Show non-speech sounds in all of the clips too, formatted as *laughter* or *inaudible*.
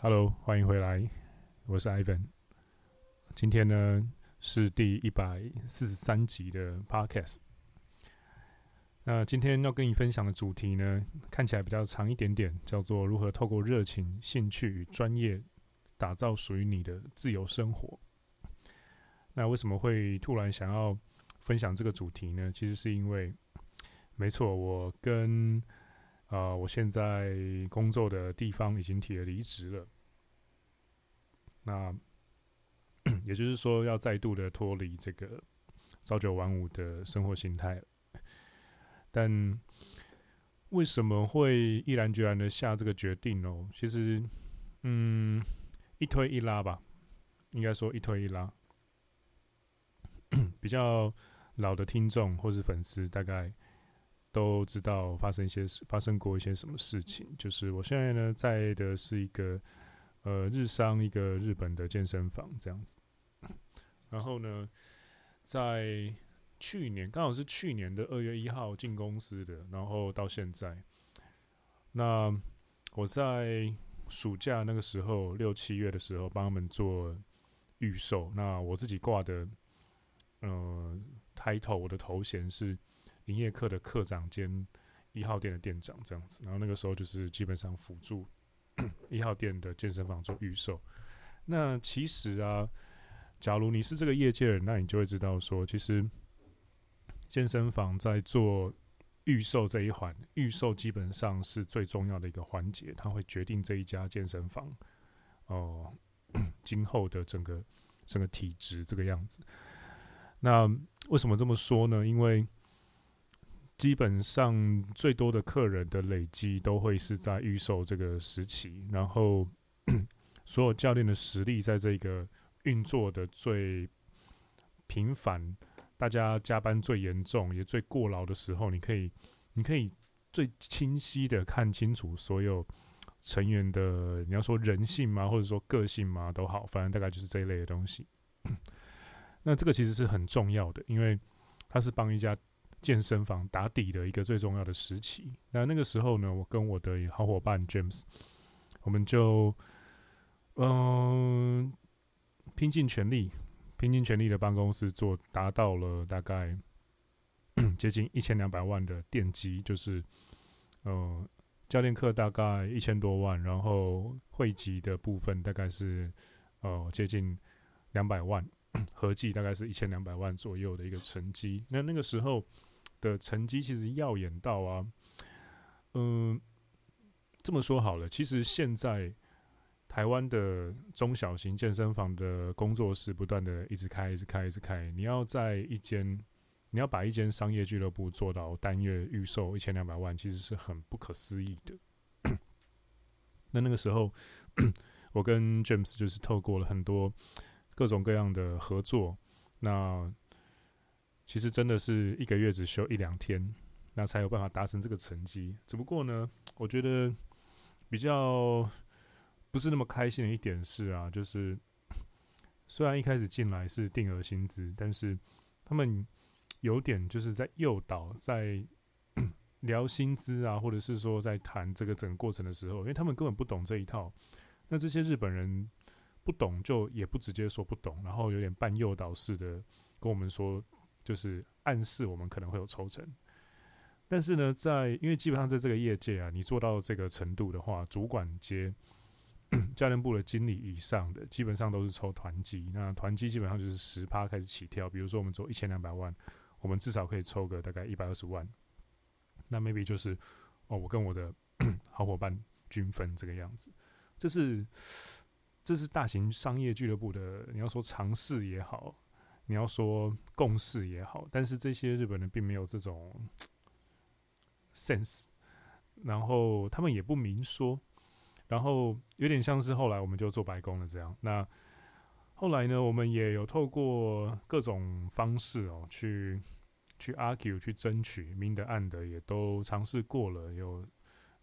Hello，欢迎回来，我是 Ivan。今天呢是第一百四十三集的 Podcast。那今天要跟你分享的主题呢，看起来比较长一点点，叫做如何透过热情、兴趣与专业，打造属于你的自由生活。那为什么会突然想要分享这个主题呢？其实是因为，没错，我跟啊、我现在工作的地方已经提了离职了。那 *clears throat* 也就是说，要再度的脱离这个朝九晚五的生活形态。但为什么会毅然决然的下这个决定呢？其实，嗯，一推一拉吧，应该说一推一拉。*coughs* 比较老的听众或是粉丝，大概。都知道发生一些事，发生过一些什么事情。就是我现在呢，在的是一个呃日商一个日本的健身房这样子。然后呢，在去年刚好是去年的二月一号进公司的，然后到现在，那我在暑假那个时候六七月的时候帮他们做预售。那我自己挂的呃 title，我的头衔是。营业课的课长兼一号店的店长这样子，然后那个时候就是基本上辅助一号店的健身房做预售。那其实啊，假如你是这个业界人，那你就会知道说，其实健身房在做预售这一环，预售基本上是最重要的一个环节，它会决定这一家健身房哦、今后的整个整个体质这个样子。那为什么这么说呢？因为基本上最多的客人的累积都会是在预售这个时期，然后 *coughs* 所有教练的实力在这个运作的最频繁，大家加班最严重也最过劳的时候，你可以，你可以最清晰的看清楚所有成员的，你要说人性吗，或者说个性吗，都好，反正大概就是这一类的东西。*coughs* 那这个其实是很重要的，因为它是帮一家。健身房打底的一个最重要的时期。那那个时候呢，我跟我的好伙伴 James，我们就嗯拼尽全力，拼尽全力的帮公司做，达到了大概 *clears throat* 接近一千两百万的电机，就是呃教练课大概一千多万，然后会籍的部分大概是呃接近两百万，*clears throat* 合计大概是一千两百万左右的一个成绩。那那个时候。的成绩其实耀眼到啊，嗯，这么说好了，其实现在台湾的中小型健身房的工作室不断的一直开，一直开，一直开。你要在一间，你要把一间商业俱乐部做到单月预售一千两百万，其实是很不可思议的。那那个时候，我跟 James 就是透过了很多各种各样的合作，那。其实真的是一个月只休一两天，那才有办法达成这个成绩。只不过呢，我觉得比较不是那么开心的一点是啊，就是虽然一开始进来是定额薪资，但是他们有点就是在诱导，在 *clears throat* 聊薪资啊，或者是说在谈这个整个过程的时候，因为他们根本不懂这一套。那这些日本人不懂，就也不直接说不懂，然后有点半诱导式的跟我们说。就是暗示我们可能会有抽成，但是呢，在因为基本上在这个业界啊，你做到这个程度的话，主管阶教练部的经理以上的，基本上都是抽团积。那团积基本上就是十趴开始起跳。比如说我们做一千两百万，我们至少可以抽个大概一百二十万。那 maybe 就是哦，我跟我的 *coughs* 好伙伴均分这个样子。这是这是大型商业俱乐部的，你要说尝试也好。你要说共识也好，但是这些日本人并没有这种 sense，然后他们也不明说，然后有点像是后来我们就做白工了这样。那后来呢，我们也有透过各种方式哦，去去 argue 去争取，明的暗的也都尝试过了。有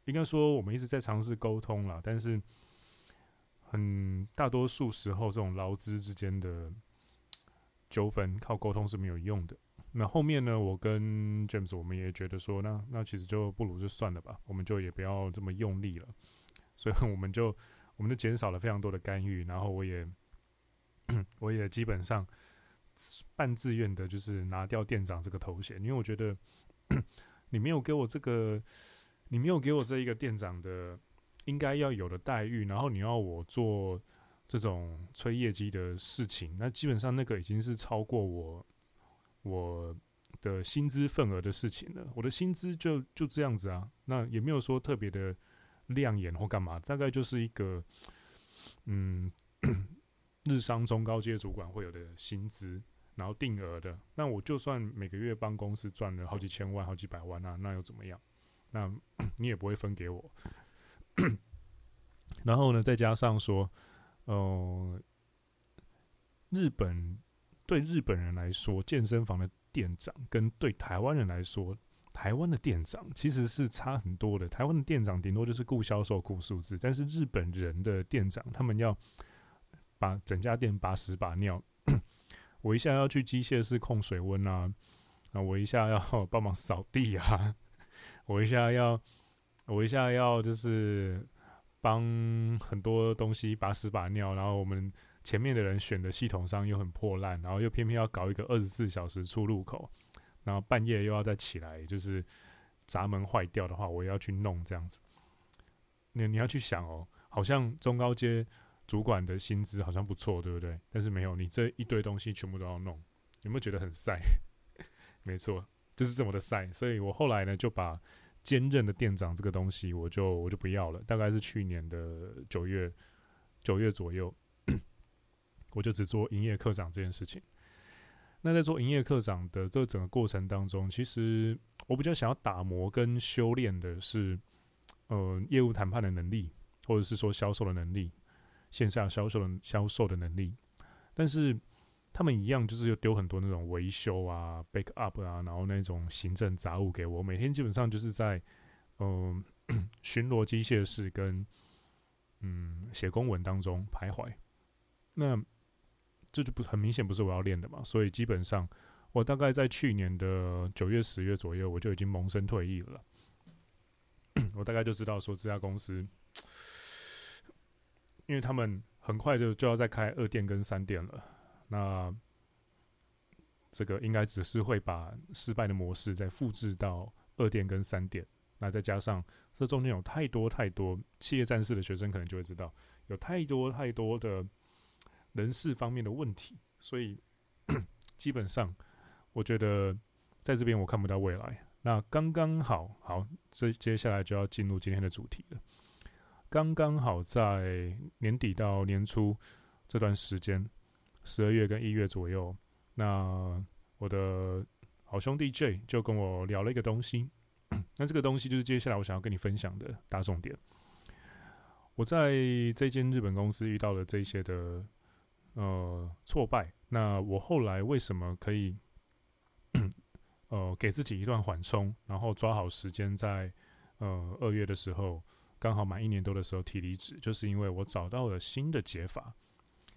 应该说我们一直在尝试沟通了，但是很大多数时候，这种劳资之间的。纠纷靠沟通是没有用的。那后面呢，我跟 James 我们也觉得说，那那其实就不如就算了吧，我们就也不要这么用力了。所以我们就我们就减少了非常多的干预，然后我也 *coughs* 我也基本上半自愿的，就是拿掉店长这个头衔，因为我觉得 *coughs* 你没有给我这个，你没有给我这一个店长的应该要有的待遇，然后你要我做这种催业绩的事情，那基本上那个已经是超过我我的薪资份额的事情了。我的薪资就就这样子啊，那也没有说特别的亮眼或干嘛，大概就是一个嗯日商中高阶主管会有的薪资，然后定额的。那我就算每个月帮公司赚了好几千万、好几百万啊，那又怎么样？那你也不会分给我。*clears throat* 然后呢，再加上说。呃，日本对日本人来说，健身房的店长跟对台湾人来说，台湾的店长其实是差很多的。台湾的店长顶多就是顾销售、顾数字，但是日本人的店长，他们要把整家店把屎把尿。*clears throat* 我一下要去机械室控水温啊，啊，我一下要帮忙扫地啊，*laughs* 我一下要，我一下要就是。帮很多东西把屎把尿，然后我们前面的人选的系统商又很破烂，然后又偏偏要搞一个二十四小时出入口，然后半夜又要再起来，就是闸门坏掉的话，我也要去弄这样子。你你要去想哦，好像中高阶主管的薪资好像不错，对不对？但是没有，你这一堆东西全部都要弄，有没有觉得很晒？*laughs* 没错，就是这么的晒。所以我后来呢就把。兼任的店长这个东西，我就我就不要了。大概是去年的九月九月左右，*clears throat* 我就只做营业课长这件事情。那在做营业课长的这整个过程当中，其实我比较想要打磨跟修炼的是，呃，业务谈判的能力，或者是说销售的能力，线下销售的销售的能力，但是。他们一样，就是又丢很多那种维修啊、backup 啊，然后那种行政杂物给我。每天基本上就是在嗯 *clears throat* 巡逻机械室跟嗯写公文当中徘徊。那这就不很明显不是我要练的嘛，所以基本上我大概在去年的九月、十月左右，我就已经萌生退役了。*clears throat* 我大概就知道说这家公司，因为他们很快就就要再开二店跟三店了。那这个应该只是会把失败的模式再复制到二店跟三店，那再加上这中间有太多太多企业战士的学生可能就会知道，有太多太多的人事方面的问题，所以 *coughs* 基本上我觉得在这边我看不到未来。那刚刚好，好，这接下来就要进入今天的主题了。刚刚好在年底到年初这段时间。十二月跟一月左右，那我的好兄弟 J 就跟我聊了一个东西，*clears throat* 那这个东西就是接下来我想要跟你分享的大重点。我在这间日本公司遇到了这些的呃挫败，那我后来为什么可以呃给自己一段缓冲，然后抓好时间在呃二月的时候刚好满一年多的时候提离职，就是因为我找到了新的解法。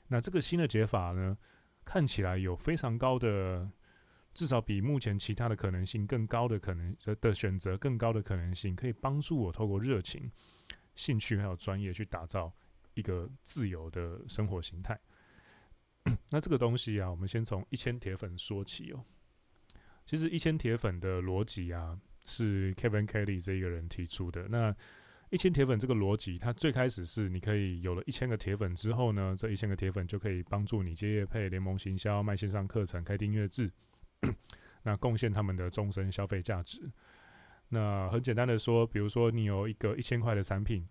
那这个新的解法呢，看起来有非常高的，至少比目前其他的可能性更高的可能的选择更高的可能性，可以帮助我透过热情、兴趣还有专业去打造一个自由的生活形态。*coughs* 那这个东西啊，我们先从一千铁粉说起哦。其实一千铁粉的逻辑啊，是 Kevin Kelly 这一个人提出的。那一千铁粉这个逻辑，它最开始是你可以有了一千个铁粉之后呢，这一千个铁粉就可以帮助你接业配、联盟行销、卖线上课程、开订阅制，*clears throat* 那贡献他们的终身消费价值。那很简单的说，比如说你有一个一千块的产品，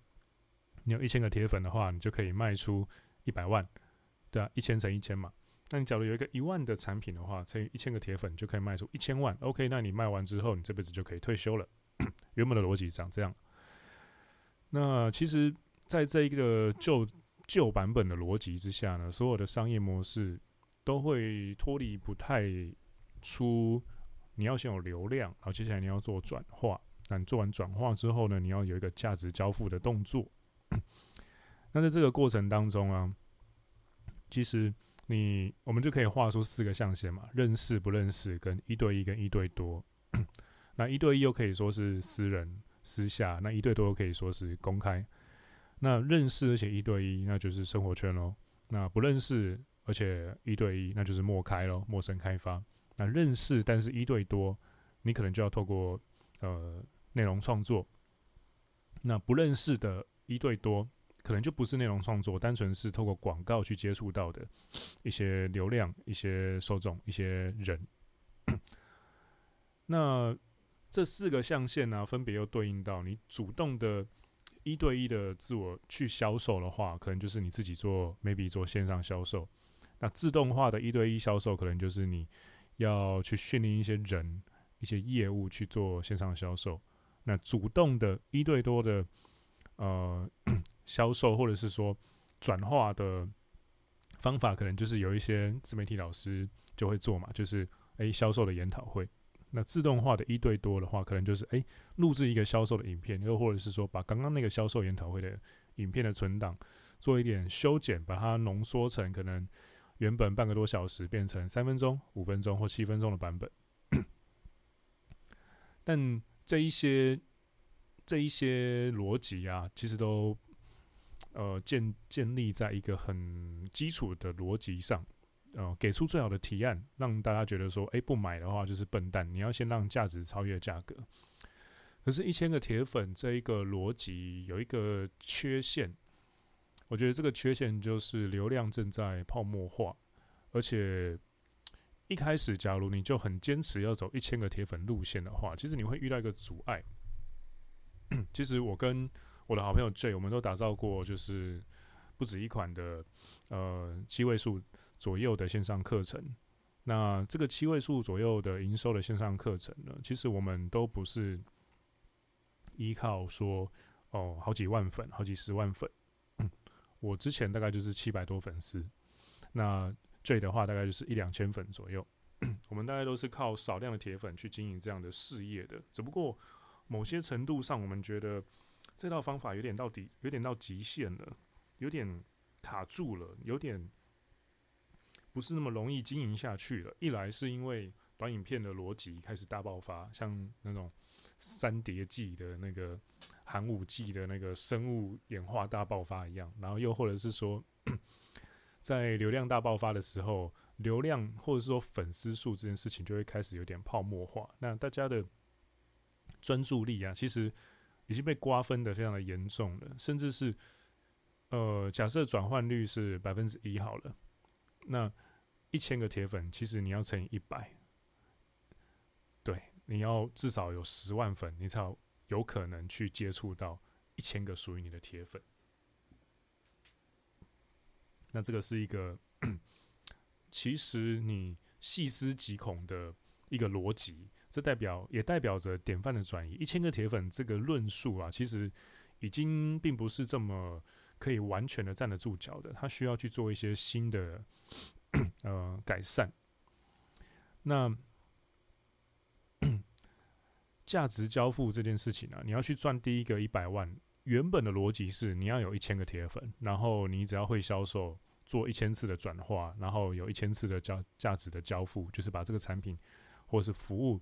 你有一千个铁粉的话，你就可以卖出一百万，对啊，一千乘一千嘛。那你假如有一个一万的产品的话，乘以一千个铁粉就可以卖出一千万。OK，那你卖完之后，你这辈子就可以退休了。*coughs* 原本的逻辑长这样。那其实，在这一个旧旧版本的逻辑之下呢，所有的商业模式都会脱离不太出。你要先有流量，然后接下来你要做转化。那你做完转化之后呢，你要有一个价值交付的动作。*coughs* 那在这个过程当中啊，其实你我们就可以画出四个象限嘛：认识、不认识、跟一对一、跟一对多。*coughs* 那一对一又可以说是私人。私下那一对多可以说是公开，那认识而且一对一，那就是生活圈喽。那不认识而且一对一，那就是陌开喽，陌生开发。那认识但是一对多，你可能就要透过呃内容创作。那不认识的一对多，可能就不是内容创作，单纯是透过广告去接触到的一些流量、一些受众、一些人。*coughs* 那这四个象限呢、分别又对应到你主动的一对一的自我去销售的话，可能就是你自己做，maybe 做线上销售。那自动化的一对一销售，可能就是你要去训练一些人、一些业务去做线上销售。那主动的一对多的呃销售，或者是说转化的方法，可能就是有一些自媒体老师就会做嘛，就是诶销售的研讨会。那自动化的一对多的话，可能就是诶录制一个销售的影片，又或者是说把刚刚那个销售研讨会的影片的存档做一点修剪，把它浓缩成可能原本半个多小时变成三分钟、五分钟或七分钟的版本。*clears throat* 但这一些这一些逻辑啊，其实都呃建建立在一个很基础的逻辑上。呃，给出最好的提案，让大家觉得说，哎、不买的话就是笨蛋。你要先让价值超越价格。可是，一千个铁粉这一个逻辑有一个缺陷，我觉得这个缺陷就是流量正在泡沫化，而且一开始，假如你就很坚持要走一千个铁粉路线的话，其实你会遇到一个阻碍。其实我跟我的好朋友 J，我们都打造过，就是不止一款的呃七位数。左右的线上课程，那这个七位数左右的营收的线上课程呢，其实我们都不是依靠说哦好几万粉、好几十万粉。*clears throat* 我之前大概就是七百多粉丝，那最的话大概就是一两千粉左右。*clears throat* 我们大概都是靠少量的铁粉去经营这样的事业的。只不过某些程度上，我们觉得这套方法有点到底，有点到极限了，有点卡住了，有点。不是那么容易经营下去了。一来是因为短影片的逻辑开始大爆发，像那种三叠纪的那个寒武纪的那个生物演化大爆发一样，然后又或者是说，在流量大爆发的时候，流量或者是说粉丝数这件事情就会开始有点泡沫化。那大家的专注力啊，其实已经被瓜分得非常的严重了，甚至是呃，假设转换率是百分之一好了，那。一千个铁粉，其实你要乘以一百，对，你要至少有十万粉，你才有可能去接触到一千个属于你的铁粉。那这个是一个，其实你细思极恐的一个逻辑，这代表也代表着典范的转移。一千个铁粉这个论述啊，其实已经并不是这么可以完全的站得住脚的，它需要去做一些新的。呃，改善。那 *coughs* 价值交付这件事情呢、你要去赚第一个一百万，原本的逻辑是你要有一千个铁粉，然后你只要会销售，做一千次的转化，然后有一千次的交价值的交付，就是把这个产品或是服务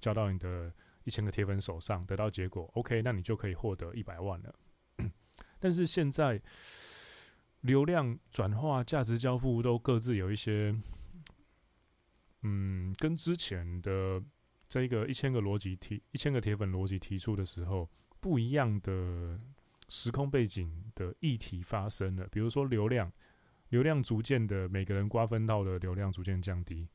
交到你的一千个铁粉手上，得到结果，OK，那你就可以获得一百万了。*coughs* 但是现在。流量转化、价值交付都各自有一些，嗯，跟之前的这个一千个逻辑提一千个铁粉逻辑提出的时候不一样的时空背景的议题发生了。比如说流量，流量逐渐的每个人瓜分到的流量逐渐降低，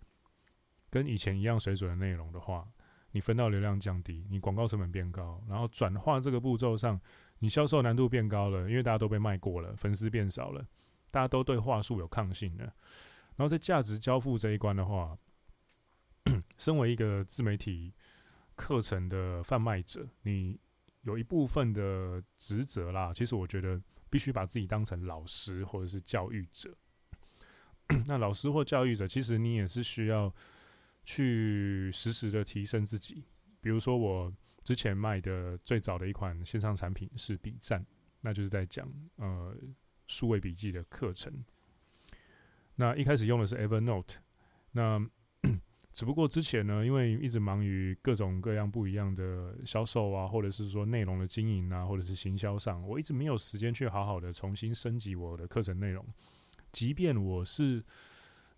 跟以前一样水准的内容的话，你分到流量降低，你广告成本变高，然后转化这个步骤上。你销售难度变高了，因为大家都被卖过了，粉丝变少了，大家都对话术有抗性了。然后在价值交付这一关的话，*coughs* 身为一个自媒体课程的贩卖者，你有一部分的职责啦。其实我觉得必须把自己当成老师或者是教育者。*coughs* 那老师或教育者，其实你也是需要去实时的提升自己。比如说我。之前卖的最早的一款线上产品是笔战，那就是在讲呃数位笔记的课程。那一开始用的是 Evernote，那 *coughs* 只不过之前呢，因为一直忙于各种各样不一样的销售啊，或者是说内容的经营啊，或者是行销上，我一直没有时间去好好的重新升级我的课程内容。即便我是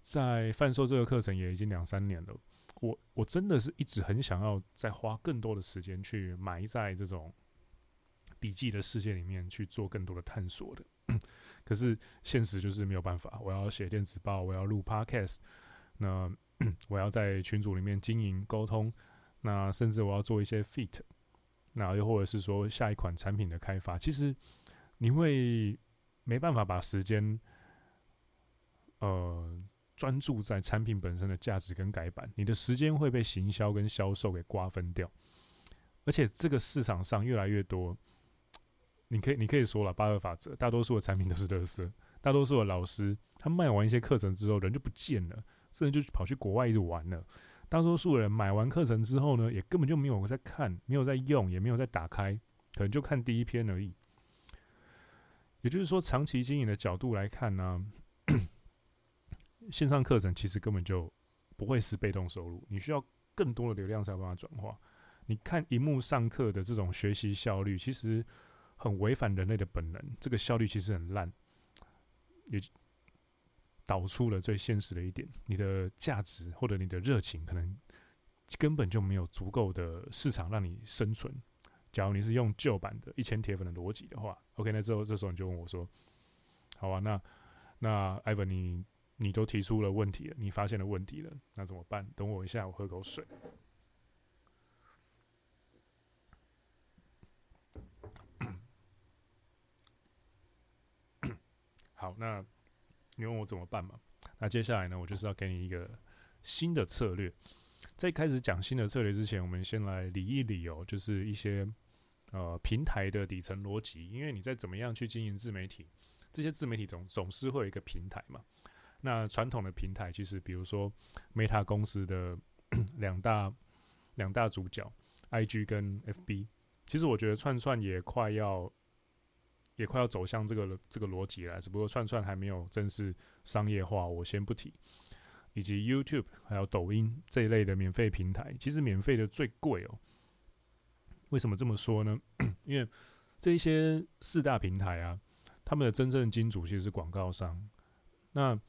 在贩售这个课程也已经两三年了，我我真的是一直很想要再花更多的时间去埋在这种笔记的世界里面去做更多的探索的。*clears throat* 可是现实就是没有办法，我要写电子报，我要录 Podcast，那。*clears throat* 我要在群组里面经营沟通，那甚至我要做一些 fit，那又或者是说下一款产品的开发，其实你会没办法把时间，呃，专注在产品本身的价值跟改版，你的时间会被行销跟销售给瓜分掉，而且这个市场上越来越多，你可以你可以说了八二法则，大多数的产品都是垃圾，大多数的老师他卖完一些课程之后人就不见了。甚至就跑去国外一直玩了。大多数人买完课程之后呢，也根本就没有在看，没有在用，也没有在打开，可能就看第一篇而已。也就是说，长期经营的角度来看呢，线上课程其实根本就不会是被动收入，你需要更多的流量才有办法转化。你看荧幕上课的这种学习效率，其实很违反人类的本能，这个效率其实很烂，也。导出了最现实的一点，你的价值或者你的热情，可能根本就没有足够的市场让你生存。假如你是用旧版的一千铁粉的逻辑的话，OK，那之后这时候你就问我说：“好啊，那那艾文你你都提出了问题了，你发现了问题了，那怎么办？等我一下，我喝口水。*coughs* 好，那。”你问我怎么办嘛？那接下来呢，我就是要给你一个新的策略。在开始讲新的策略之前，我们先来理一理哦，就是一些呃平台的底层逻辑。因为你在怎么样去经营自媒体，这些自媒体总总是会有一个平台嘛。那传统的平台，其实比如说 Meta 公司的 *clears throat* 两大两大主角，IG 跟 FB，其实我觉得串串也快要。也快要走向这个这个逻辑了，只不过串串还没有正式商业化，我先不提。以及 YouTube 还有抖音这一类的免费平台，其实免费的最贵哦。为什么这么说呢？*clears throat* 因为这一些四大平台啊，他们的真正金主其实是广告商。那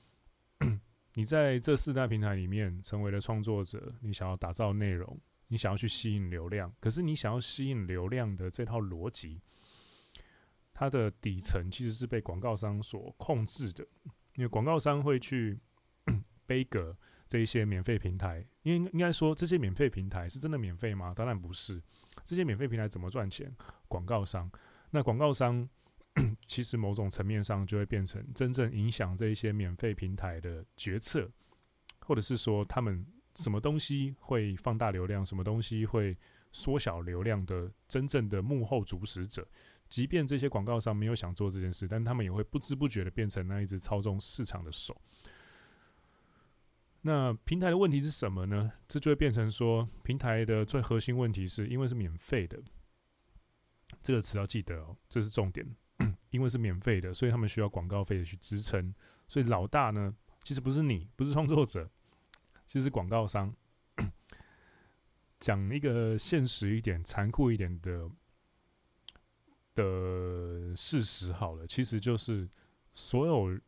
*clears throat* 你在这四大平台里面成为了创作者，你想要打造内容，你想要去吸引流量，可是你想要吸引流量的这套逻辑。它的底层其实是被广告商所控制的，因为广告商会去 *clears throat* 背格这一些免费平台，因为应该说这些免费平台是真的免费吗？当然不是。这些免费平台怎么赚钱？广告商。那广告商 *clears throat* 其实某种层面上就会变成真正影响这一些免费平台的决策，或者是说他们什么东西会放大流量，什么东西会缩小流量的真正的幕后主使者。即便这些广告商没有想做这件事，但他们也会不知不觉的变成那一只操纵市场的手。那平台的问题是什么呢？这就会变成说，平台的最核心问题是因为是免费的，这个词要记得哦，这是重点。*clears throat* 因为是免费的，所以他们需要广告费的去支撑。所以老大呢，其实不是你，不是创作者，其实是广告商。讲一个现实一点、残酷一点的。的事实好了，其实就是所有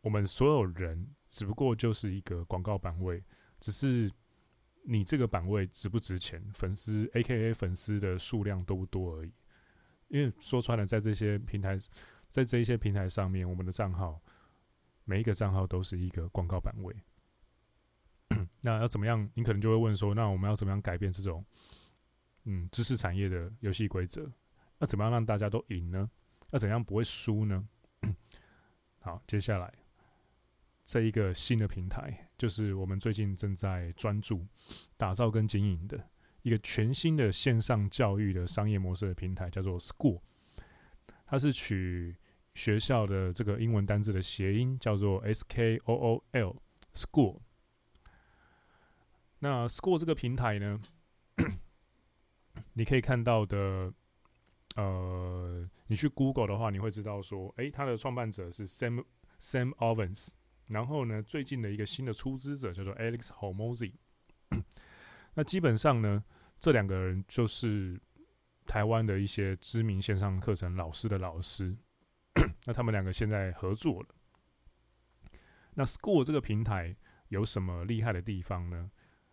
我们所有人，只不过就是一个广告版位，只是你这个版位值不值钱，粉丝 AKA 粉丝的数量多不多而已。因为说穿了，在这些平台，在这一些平台上面，我们的账号每一个账号都是一个广告版位。*coughs* 那要怎么样？你可能就会问说，那我们要怎么样改变这种嗯知识产业的游戏规则？那怎么样让大家都赢呢？那怎样不会输呢？*coughs* 好，接下来这一个新的平台，就是我们最近正在专注打造跟经营的一个全新的线上教育的商业模式的平台，叫做 School。它是取学校的这个英文单字的谐音，叫做 S K O O L School。那 School 这个平台呢，*coughs* 你可以看到的。呃，你去 Google 的话，你会知道说，诶、它的创办者是 Sam Sam Ovens，然后呢，最近的一个新的出资者叫做 Alex Hormozi。那基本上呢，这两个人就是台湾的一些知名线上课程老师的老师。*clears throat* 那他们两个现在合作了。那 School 这个平台有什么厉害的地方呢？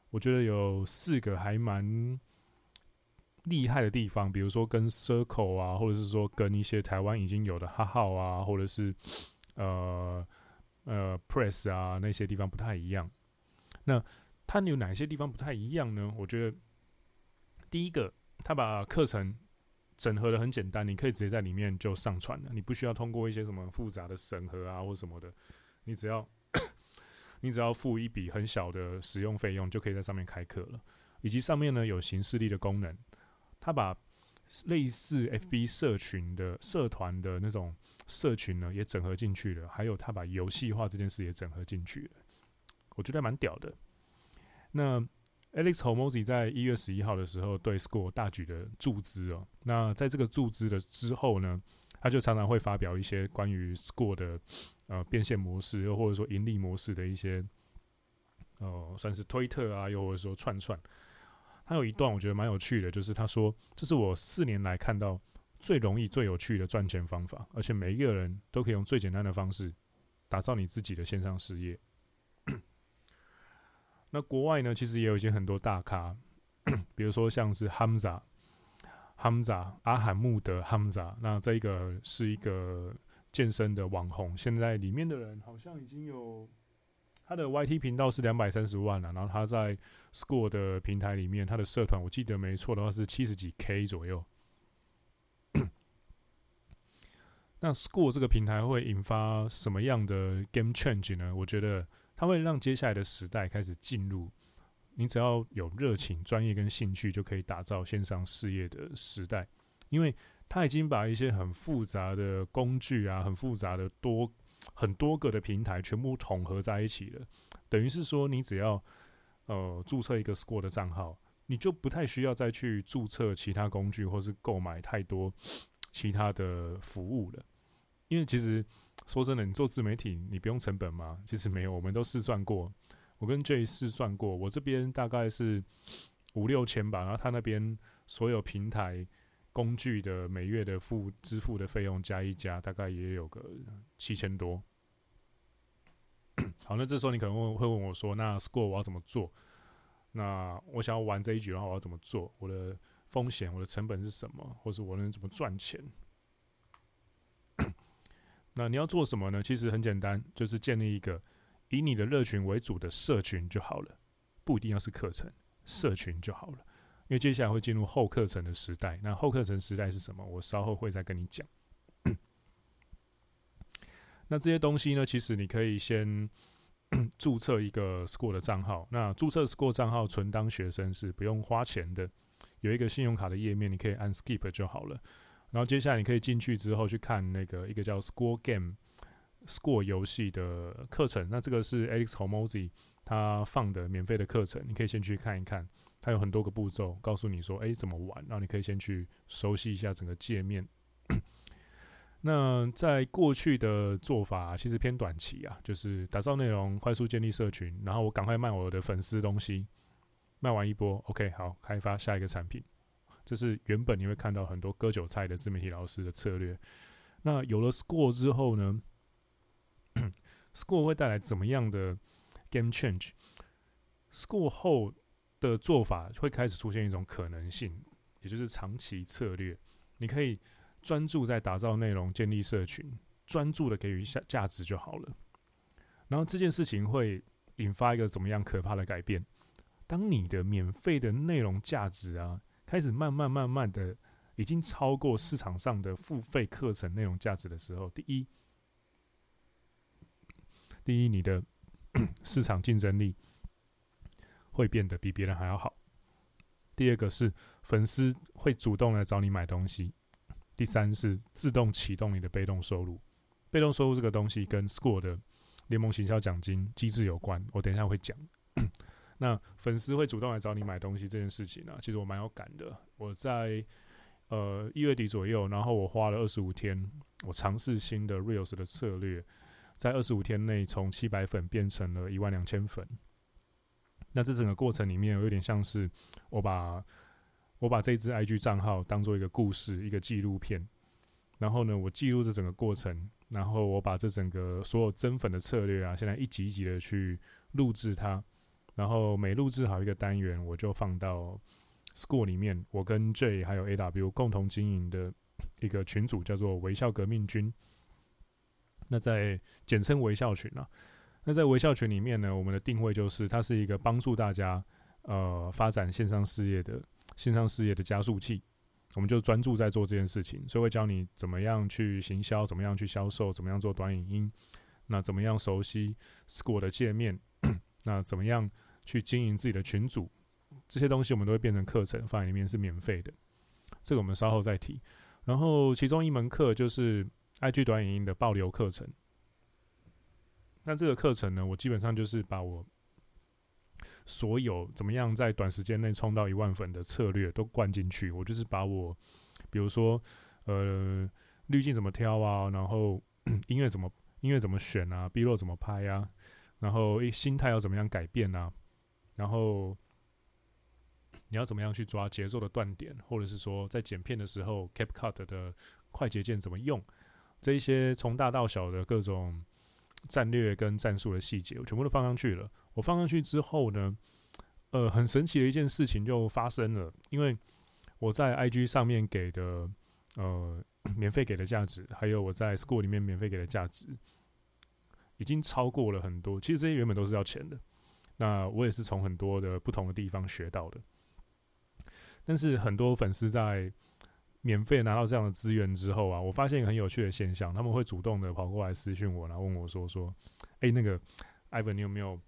我觉得有四个还蛮厉害的地方，比如说跟 Circle 啊，或者是说跟一些台湾已经有的哈号啊，或者是呃呃 Press 啊那些地方不太一样。那它有哪些地方不太一样呢？我觉得第一个，它把课程整合的很简单，你可以直接在里面就上传了，你不需要通过一些什么复杂的审核啊或什么的，你只要 *coughs* 你只要付一笔很小的使用费用，就可以在上面开课了。以及上面呢有形式力的功能，它把类似 FB 社群的社团的那种社群呢也整合进去了，还有它把游戏化这件事也整合进去了，我觉得蛮屌的。那 Alex h o m o z i 在一月十一号的时候对 Skool 大举的注资哦。那在这个注资的之后呢，他就常常会发表一些关于 Skool 的呃变现模式，又或者说盈利模式的一些呃算是推特啊，又或者说串串。他有一段我觉得蛮有趣的，就是他说：“这是我四年来看到最容易、最有趣的赚钱方法，而且每一个人都可以用最简单的方式打造你自己的线上事业。”那国外呢，其实也有一些很多大咖，比如说像是 Hamza、Hamza 阿罕穆德 Hamza，那这一个是一个健身的网红，现在里面的人好像已经有他的 YT 频道是两百三十万了，然后他在 Skool 的平台里面，他的社团我记得没错的话是七十几 K 左右。那 Skool 这个平台会引发什么样的 Game Change 呢？我觉得。它会让接下来的时代开始进入，你只要有热情、专业跟兴趣，就可以打造线上事业的时代。因为它已经把一些很复杂的工具啊、很复杂的多很多个的平台全部统合在一起了。等于是说，你只要呃注册一个 Score 的账号，你就不太需要再去注册其他工具，或是购买太多其他的服务了。因为其实。说真的，你做自媒体，你不用成本吗？其实没有，我们都试算过。我跟 J 试算过，我这边大概是五六千吧，然后他那边所有平台工具的每月的付支付的费用加一加，大概也有个七千多。*coughs* 好，那这时候你可能会会问我说：“那 Score 我要怎么做？那我想要玩这一局的话，我要怎么做？我的风险、我的成本是什么？或是我能怎么赚钱？”那你要做什么呢？其实很简单，就是建立一个以你的热群为主的社群就好了，不一定要是课程，社群就好了。因为接下来会进入后课程的时代。那后课程时代是什么？我稍后会再跟你讲。*coughs* 那这些东西呢，其实你可以先 *clears throat* 注册一个 School 的账号。那注册 School 账号存当学生是不用花钱的，有一个信用卡的页面，你可以按 Skip 就好了。然后接下来你可以进去之后去看那个一个叫 Skool Game Skool 游戏的课程，那这个是 Alex Homozy 他放的免费的课程，你可以先去看一看，他有很多个步骤告诉你说，哎，怎么玩，然后你可以先去熟悉一下整个界面。那在过去的做法其实偏短期啊，就是打造内容，快速建立社群，然后我赶快卖我的粉丝东西，卖完一波，OK，好，开发下一个产品。这是原本你会看到很多割韭菜的自媒体老师的策略。那有了 Skool 之后呢？*clears throat* Skool 会带来怎么样的 game change？Skool 后的做法会开始出现一种可能性，也就是长期策略。你可以专注在打造内容、建立社群，专注的给予价价值就好了。然后这件事情会引发一个怎么样可怕的改变？当你的免费的内容价值啊。开始慢慢慢慢的，已经超过市场上的付费课程内容价值的时候，第一，第一，你的 *coughs* 市场竞争力会变得比别人还要好。第二个是粉丝会主动来找你买东西。第三是自动启动你的被动收入。被动收入这个东西跟 Score 的联盟行销奖金机制有关，我等一下会讲。那粉丝会主动来找你买东西这件事情呢、其实我蛮有感的。我在呃一月底左右，然后我花了二十五天，我尝试新的 Reels 的策略，在二十五天内从七百粉变成了一万两千粉。那这整个过程里面有点像是我把我把这支 IG 账号当做一个故事，一个纪录片。然后呢，我记录这整个过程，然后我把这整个所有增粉的策略啊，现在一集一集的去录制它，然后每录制好一个单元，我就放到 Score 里面。我跟 J 还有 AW 共同经营的一个群组叫做“微笑革命军”，那在简称“微笑群”啊。那在微笑群里面呢，我们的定位就是它是一个帮助大家呃发展线上事业的线上事业的加速器。我们就专注在做这件事情，所以会教你怎么样去行销，怎么样去销售，怎么样做短影音，那怎么样熟悉 Score 的界面，*clears throat* 那怎么样去经营自己的群组，这些东西我们都会变成课程，放在里面是免费的。这个我们稍后再提。然后其中一门课就是 IG 短影音的爆流课程。那这个课程呢，我基本上就是把我所有怎么样在短时间内冲到一万粉的策略都灌进去，我就是把我，比如说，呃，滤镜怎么挑啊，然后 *clears throat* 音乐怎么音乐怎么选啊，B-roll 怎么拍啊，然后诶心态要怎么样改变啊，然后你要怎么样去抓节奏的断点，或者是说在剪片的时候 CapCut 的快捷键怎么用，这一些从大到小的各种战略跟战术的细节，我全部都放上去了。我放上去之后呢，呃，很神奇的一件事情就发生了，因为我在 IG 上面给的呃免费给的价值，还有我在 School 里面免费给的价值，已经超过了很多。其实这些原本都是要钱的，那我也是从很多的不同的地方学到的。但是很多粉丝在免费拿到这样的资源之后啊，我发现一个很有趣的现象，他们会主动的跑过来私讯我，然后问我说说，哎、那个 Ivan，你有没有？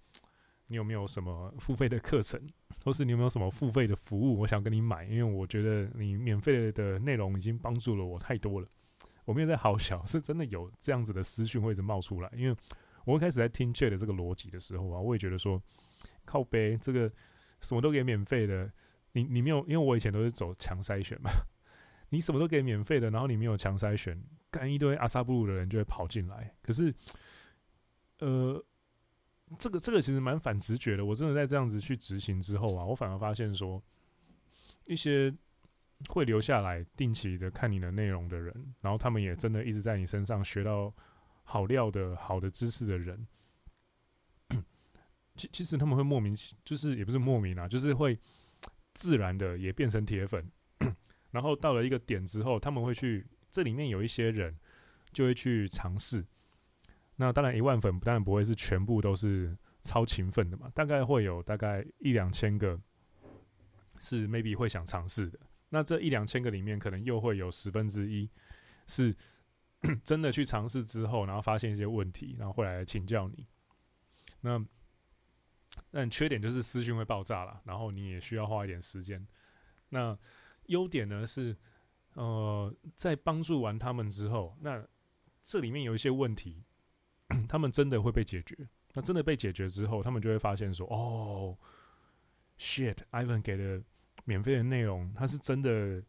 你有没有什么付费的课程，或是你有没有什么付费的服务？我想跟你买，因为我觉得你免费的内容已经帮助了我太多了。我没有在好小，是真的有这样子的私讯会一直冒出来。因为我一开始在听 J 的这个逻辑的时候啊，我也觉得说靠背这个什么都给免费的，你你没有，因为我以前都是走强筛选嘛，*laughs* 你什么都给免费的，然后你没有强筛选，干一堆阿萨布鲁的人就会跑进来。可是，呃。这个这个其实蛮反直觉的。我真的在这样子去执行之后啊，我反而发现说，一些会留下来定期的看你的内容的人，然后他们也真的一直在你身上学到好料的好的知识的人，其其实他们会莫名，就是也不是莫名啊，就是会自然的也变成铁粉。然后到了一个点之后，他们会去这里面有一些人就会去尝试。那当然，一万粉当然不会是全部都是超勤奋的嘛，大概会有大概一两千个是 maybe 会想尝试的。那这一两千个里面，可能又会有十分之一是 *clears throat* 真的去尝试之后，然后发现一些问题，然后会来请教你。那但缺点就是私讯会爆炸了，然后你也需要花一点时间。那优点呢是，呃，在帮助完他们之后，那这里面有一些问题。*clears throat* 他们真的会被解决。那真的被解决之后，他们就会发现说：“哦，shit，Ivan 给的免费的内容，他是真的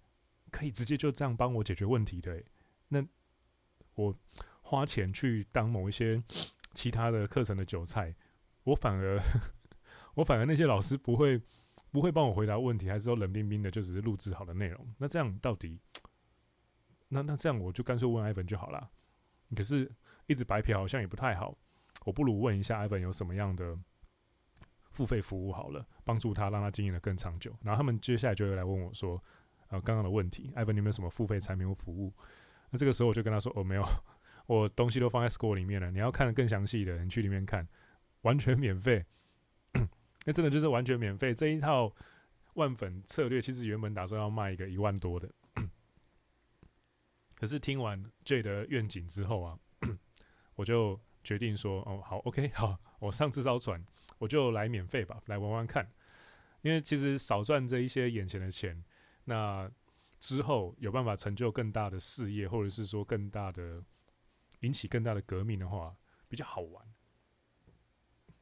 可以直接就这样帮我解决问题的。”那我花钱去当某一些其他的课程的韭菜，我反而我反而那些老师不会不会帮我回答问题，还是说冷冰冰的就只是录制好的内容。那这样到底，那那这样我就干脆问 Ivan 就好了。可是。一直白嫖好像也不太好，我不如问一下 Ivan 有什么样的付费服务好了，帮助他让他经营的更长久。然后他们接下来就会来问我说：“呃，刚刚的问题，Ivan 你有没有什么付费产品或服务？”那这个时候我就跟他说：“哦，没有，我东西都放在 Score 里面了。你要看的更详细的，你去里面看，完全免费。*clears throat* 那真的就是完全免费。这一套万粉策略其实原本打算要卖一个一万多的，可是听完 J 的愿景之后啊。”我就决定说，哦，好，OK，*laughs* 好，我上这艘船，我就来免费吧，来玩玩看。因为其实少赚这一些眼前的钱，那之后有办法成就更大的事业，或者是说更大的引起更大的革命的话，比较好玩。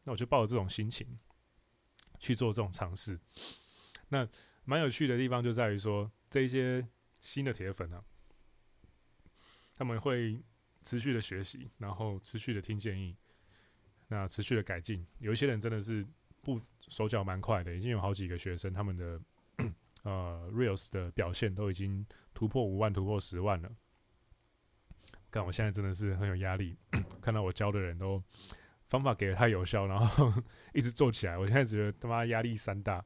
那我就抱着这种心情去做这种尝试。那蛮有趣的地方就在于说，这一些新的铁粉啊，他们会。持续的学习，然后持续的听建议，那持续的改进。有一些人真的是不手脚蛮快的，已经有好几个学生他们的呃 Reels 的表现都已经突破五万，突破十万了。但我现在真的是很有压力，*clears throat* 看到我教的人都方法给的太有效，然后 *laughs* 一直做起来，我现在觉得他妈压力山大。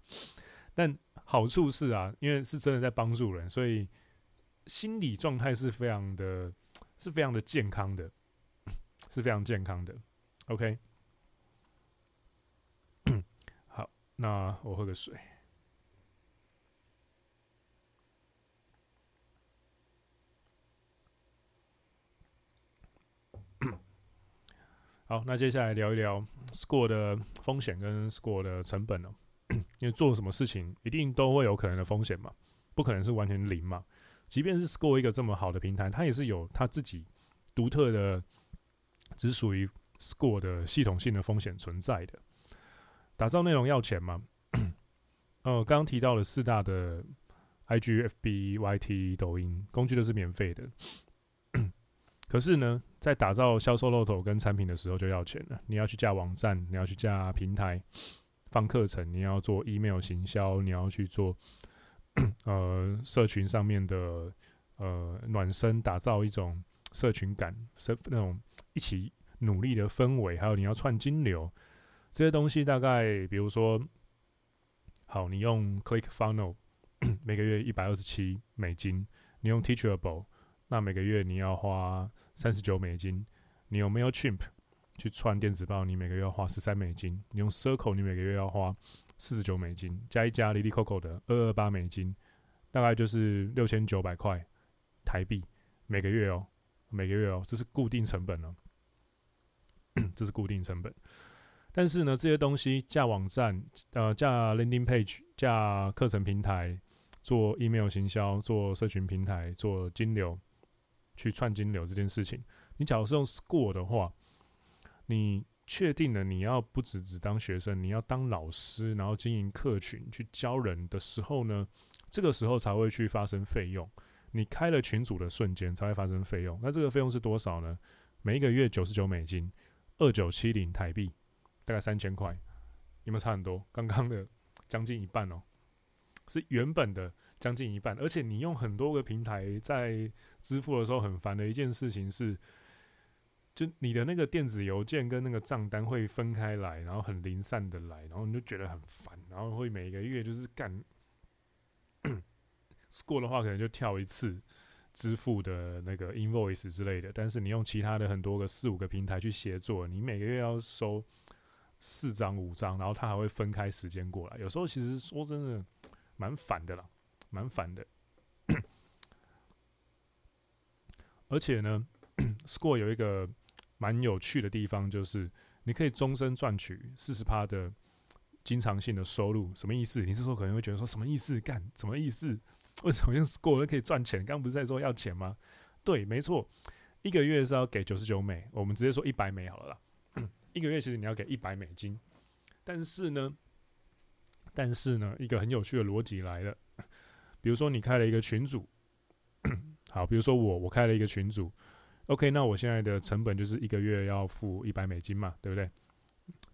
但好处是啊，因为是真的在帮助人，所以心理状态是非常的，是非常的健康的，是非常健康的。OK，*coughs* 好，那我喝个水。好，那接下来聊一聊 Score 的风险跟 Score 的成本了。*clears throat* 因为做什么事情一定都会有可能的风险嘛，不可能是完全零嘛。即便是 Score 一个这么好的平台，它也是有它自己独特的，只属于 Score 的系统性的风险存在的。打造内容要钱吗？*coughs* 呃，刚刚提到了四大的 IG、FB、YT、抖音工具都是免费的，可是呢，在打造销售漏斗跟产品的时候就要钱了。你要去架网站，你要去架平台。放课程，你要做 email 行销，你要去做 *clears throat* 呃社群上面的呃暖身，打造一种社群感，社那种一起努力的氛围，还有你要串金流这些东西，大概比如说，好，你用 Click Funnel *clears throat* 每个月一百二十七美金，你用 Teachable 那每个月你要花三十九美金，你有没有 Mailchimp？去串电子报，你每个月要花十三美金；你用 Circle，你每个月要花四十九美金，加一加 LilyCoco 的二二八美金，大概就是六千九百块台币每个月哦，每个月哦，这是固定成本哦，*coughs* 这是固定成本。但是呢，这些东西架网站、呃架 Landing Page、架课程平台、做 Email 行销、做社群平台、做金流、去串金流这件事情，你假如是用 Score 的话。你确定了你要不只只当学生，你要当老师，然后经营客群去教人的时候呢，这个时候才会去发生费用。你开了群组的瞬间才会发生费用。那这个费用是多少呢？每一个月九十九美金，二九七零台币，大概三千块，有没有差很多？刚刚的将近一半哦，是原本的将近一半。而且你用很多个平台在支付的时候，很烦的一件事情是。就你的那个电子邮件跟那个账单会分开来，然后很零散的来，然后你就觉得很烦，然后会每个月就是干过的话，*coughs* 可能就跳一次支付的那个 invoice 之类的。但是你用其他的很多个四五个平台去协作，你每个月要收四张五张，然后他还会分开时间过来。有时候其实说真的蛮烦的啦，蛮烦的。*coughs* 而且呢，*coughs* Score 有一个。蛮有趣的地方就是，你可以终身赚取四十趴的经常性的收入，什么意思？你是说可能会觉得说什么意思？干什么意思？*laughs* 为什么用 Score 可以赚钱？刚刚不是在说要钱吗？对，没错，一个月是要给九十九美，我们直接说一百美好了啦。*coughs* 一个月其实你要给一百美金，但是呢，但是呢，一个很有趣的逻辑来了，比如说你开了一个群组，*clears throat* 好，比如说我我开了一个群组。OK，那我现在的成本就是一个月要付一百美金嘛，对不对？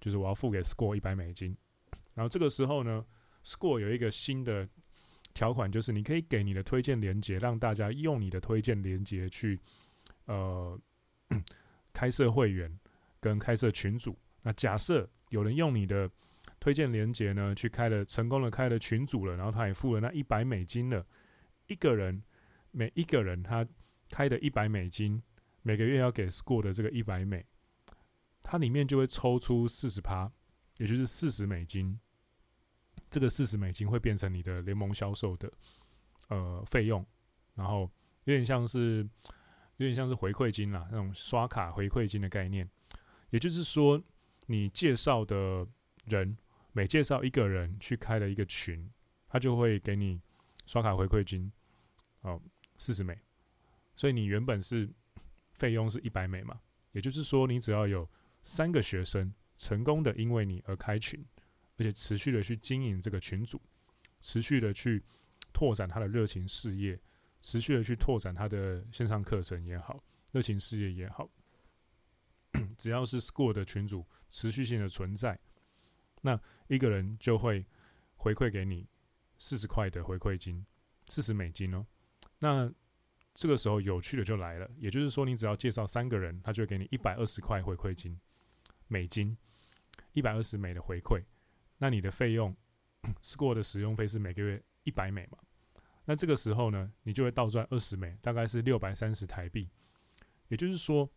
就是我要付给 Score 一百美金。然后这个时候呢，Score 有一个新的条款，就是你可以给你的推荐连接，让大家用你的推荐连接去呃 *clears throat* 开设会员跟开设群组。那假设有人用你的推荐连结呢，去开了成功的开了群组了，然后他也付了那一百美金了，一个人每一个人他开的一百美金。每个月要给 Score 的这个一百美，它里面就会抽出四十趴，也就是四十美金。这个四十美金会变成你的联盟销售的呃费用，然后有点像是有点像是回馈金啦，那种刷卡回馈金的概念。也就是说，你介绍的人每介绍一个人去开了一个群，他就会给你刷卡回馈金哦，四十美。所以你原本是。费用是一百美嘛，也就是说，你只要有三个学生成功的因为你而开群，而且持续的去经营这个群组，持续的去拓展他的热情事业，持续的去拓展他的线上课程也好，热情事业也好，*clears throat* 只要是 school 的群组持续性的存在，那一个人就会回馈给你四十块的回馈金，四十美金哦。那这个时候有趣的就来了，也就是说，你只要介绍三个人，他就会给你一百二十块回馈金，美金一百二十美的回馈。那你的费用，Score 的使用费是每个月一百美嘛？那这个时候呢，你就会倒赚二十美，大概是六百三十台币。也就是说，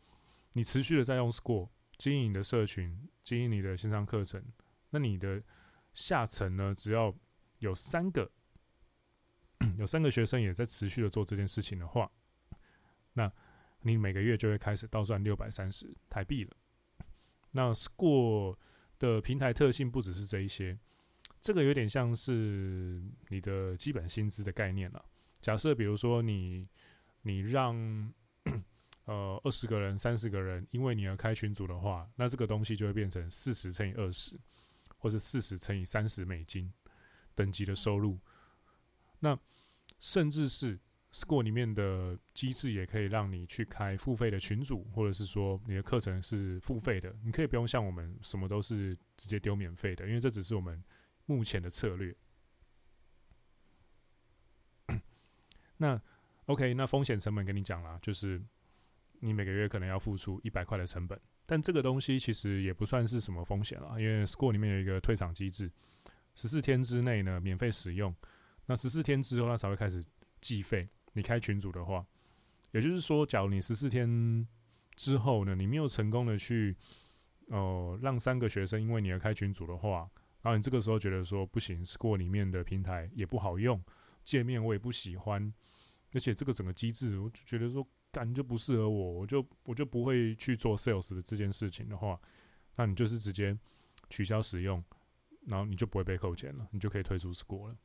你持续的在用 Score 经营你的社群，经营你的线上课程，那你的下层呢，只要有三个有三个学生也在持续的做这件事情的话，那你每个月就会开始倒赚六百三十台币了。那 Score 的平台特性不只是这一些。这个有点像是你的基本薪资的概念了。假设比如说你你让呃二十个人、三十个人因为你而开群组的话，那这个东西就会变成四十乘以二十，或者四十乘以三十美金等级的收入。那甚至是 Score 里面的机制也可以让你去开付费的群组，或者是说你的课程是付费的，你可以不用像我们什么都是直接丢免费的，因为这只是我们。目前的策略，*coughs* 那 OK，那风险成本跟你讲了，就是你每个月可能要付出一百块的成本，但这个东西其实也不算是什么风险了，因为 Score 里面有一个退场机制，十四天之内呢免费使用，那十四天之后它才会开始计费。你开群组的话，也就是说，假如你十四天之后呢，你没有成功的去哦、让三个学生因为你而开群组的话。然后你这个时候觉得说不行，Score 里面的平台也不好用，界面我也不喜欢，而且这个整个机制我就觉得说干就不适合我，我就我就不会去做 sales 的这件事情的话，那你就是直接取消使用，然后你就不会被扣钱了，你就可以退出 school 了。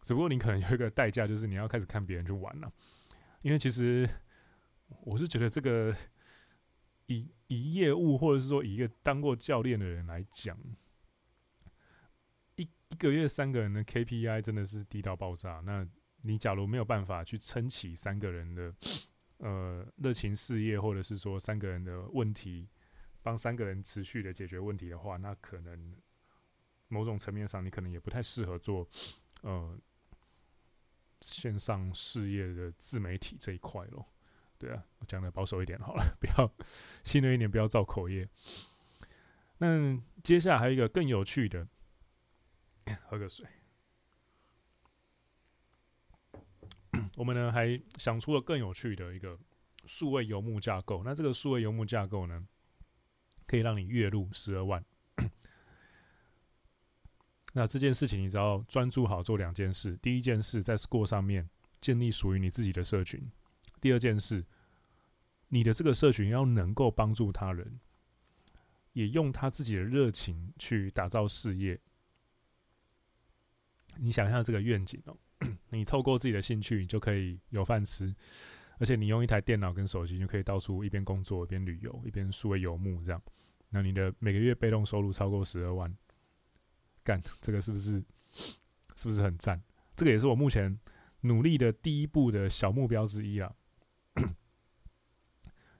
只不过你可能有一个代价，就是你要开始看别人去玩了，因为其实我是觉得这个以以业务或者是说一个当过教练的人来讲。一个月三个人的 KPI 真的是低到爆炸。那你假如没有办法去撑起三个人的呃热情事业，或者是说三个人的问题，帮三个人持续的解决问题的话，那可能某种层面上你可能也不太适合做呃线上事业的自媒体这一块咯。对啊，我讲的保守一点好了，*laughs* 不要新的一年不要造口业。那接下来还有一个更有趣的。*coughs* 喝个水。我们呢还想出了更有趣的一个数位游牧架构。那这个数位游牧架构呢，可以让你月入十二万。*coughs* 那这件事情，你只要专注好做两件事：第一件事，在 Score 上面建立属于你自己的社群；第二件事，你的这个社群要能够帮助他人，也用他自己的热情去打造事业。你想象这个愿景哦，你透过自己的兴趣，你就可以有饭吃，而且你用一台电脑跟手机，就可以到处一边工作一边旅游，一边数位游牧这样。那你的每个月被动收入超过十二万，干这个是不是是不是很赞？这个也是我目前努力的第一步的小目标之一啊。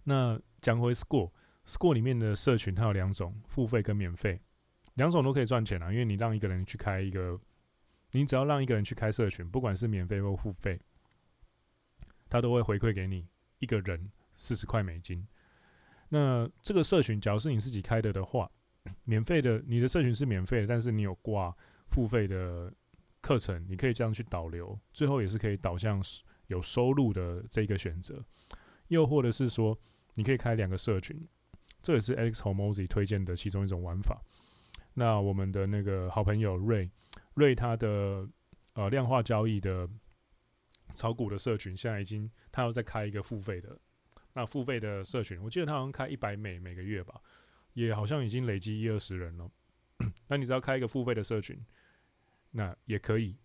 那讲回 Score，Score 里面的社群它有两种，付费跟免费，两种都可以赚钱啊，因为你让一个人去开一个。你只要让一个人去开社群，不管是免费或付费，他都会回馈给你一个人四十块美金。那这个社群，假如是你自己开的的话，免费的，你的社群是免费的，但是你有挂付费的课程，你可以这样去导流，最后也是可以导向有收入的这个选择。又或者是说，你可以开两个社群，这也是 X Hormozi 推荐的其中一种玩法。那我们的那个好朋友 Ray。瑞他的呃量化交易的炒股的社群，现在已经他要再开一个付费的，那付费的社群，我记得他好像开一百美每个月吧，也好像已经累积一二十人了。*coughs* 那你只要开一个付费的社群，那也可以，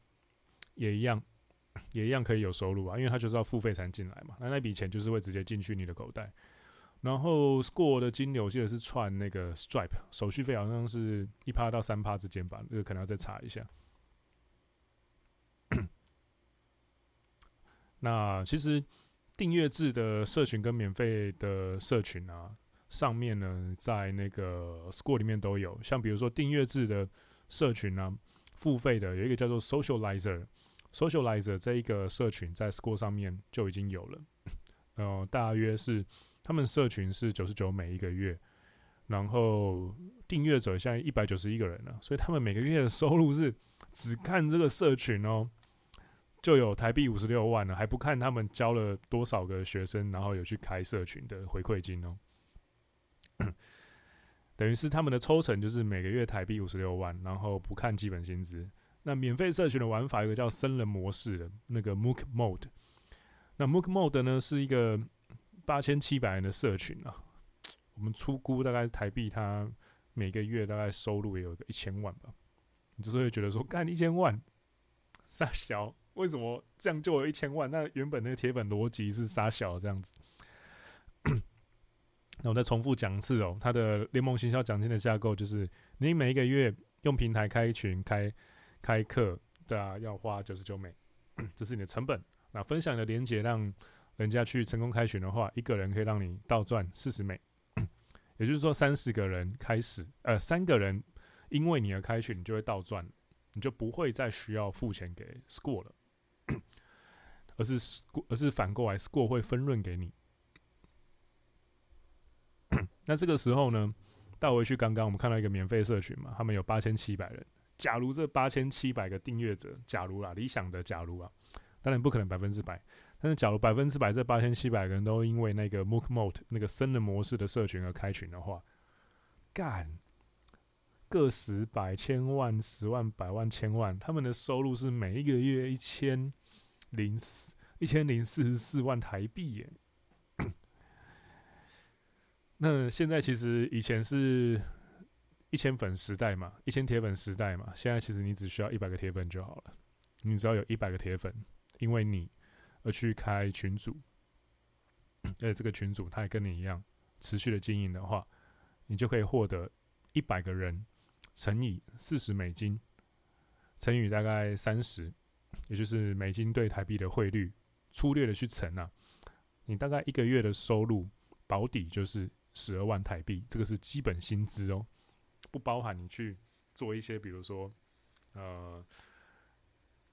也一样，也一样可以有收入啊，因为他就是要付费才进来嘛，那那笔钱就是会直接进去你的口袋。然后 Score 的金流，我记得是串那个 Stripe，手续费好像是一趴到三趴之间吧，这个可能要再查一下。*coughs* 那其实订阅制的社群跟免费的社群啊，上面呢，在那个 Score 里面都有。像比如说订阅制的社群啊，付费的有一个叫做 Socializer，Socializer 这一个社群在 Score 上面就已经有了。呃，大约是他们社群是九十九每一个月，然后订阅者现在一百九十一个人了，所以他们每个月的收入是只看这个社群哦。就有台币五十六万了，还不看他们教了多少个学生，然后有去开社群的回馈金哦。等于是他们的抽成就是每个月台币五十六万，然后不看基本薪资。那免费社群的玩法有个叫僧人模式的那个 Mook Mode。那 Mook Mode 呢是一个八千七百人的社群啊，我们初估大概台币，它每个月大概收入也有个一千万吧。你就是会觉得说，干一千万，傻小。为什么这样就有一千万？那原本那个铁粉逻辑是傻小这样子。那我再重复讲一次哦，它的联盟行销奖金的架构就是：你每一个月用平台开群、开开课，对啊，要花九十九美，*clears throat* 这是你的成本。那分享你的连接，让人家去成功开群的话，一个人可以让你倒赚四十美。*clears throat* 也就是说，三十个人开始，呃，三个人因为你而开群，你就会倒赚，你就不会再需要付钱给 Score 了。*clears throat* 而是而是反过来，Score 会分润给你。*clears throat* 那这个时候呢，倒回去刚刚我们看到一个免费社群嘛，他们有八千七百人。假如这八千七百个订阅者，假如啊，理想的假如啊，当然不可能百分之百，但是假如百分之百这八千七百个人都因为那个 Mook Mode 那个生人模式的社群而开群的话，干个十百千万十万百万千万，他们的收入是每一个月一千。零四一千零四十四万台币耶，*coughs* 那现在其实以前是一千粉时代嘛，一千铁粉时代嘛，现在其实你只需要一百个铁粉就好了。你只要有一百个铁粉，因为你而去开群组，而且这个群组他也跟你一样持续的经营的话，你就可以获得一百个人乘以四十美金，乘以大概三十。也就是美金对台币的汇率，粗略的去乘啊，你大概一个月的收入保底就是十二万台币，这个是基本薪资哦，不包含你去做一些，比如说，呃，